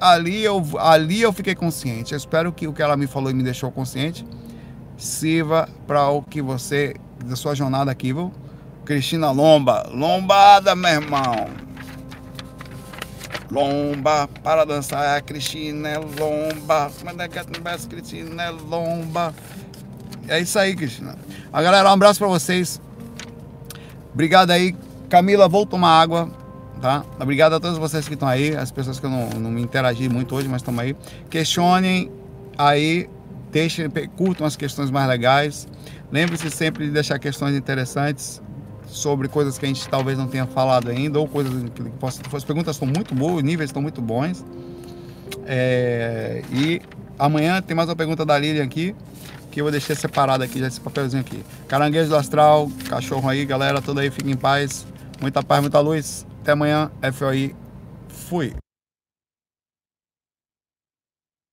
Ali eu, ali eu fiquei consciente. Eu espero que o que ela me falou e me deixou consciente sirva para o que você, da sua jornada aqui, viu? Cristina Lomba. Lombada, meu irmão. Lomba. Para dançar, a Cristina é lomba. Manda que a Cristina é lomba. É isso aí, Cristina. A galera, um abraço pra vocês. Obrigado aí. Camila, vou tomar água. Tá? Obrigado a todos vocês que estão aí, as pessoas que eu não, não me interagi muito hoje, mas estão aí. Questionem aí, deixem, curtam as questões mais legais. Lembre-se sempre de deixar questões interessantes sobre coisas que a gente talvez não tenha falado ainda, ou coisas que possam. As perguntas estão muito boas, os níveis estão muito bons. É, e amanhã tem mais uma pergunta da Lilian aqui, que eu vou deixar separado aqui, já esse papelzinho aqui. Caranguejo do Astral, cachorro aí, galera, tudo aí, fiquem em paz. Muita paz, muita luz. Até amanhã, FOI. Fui.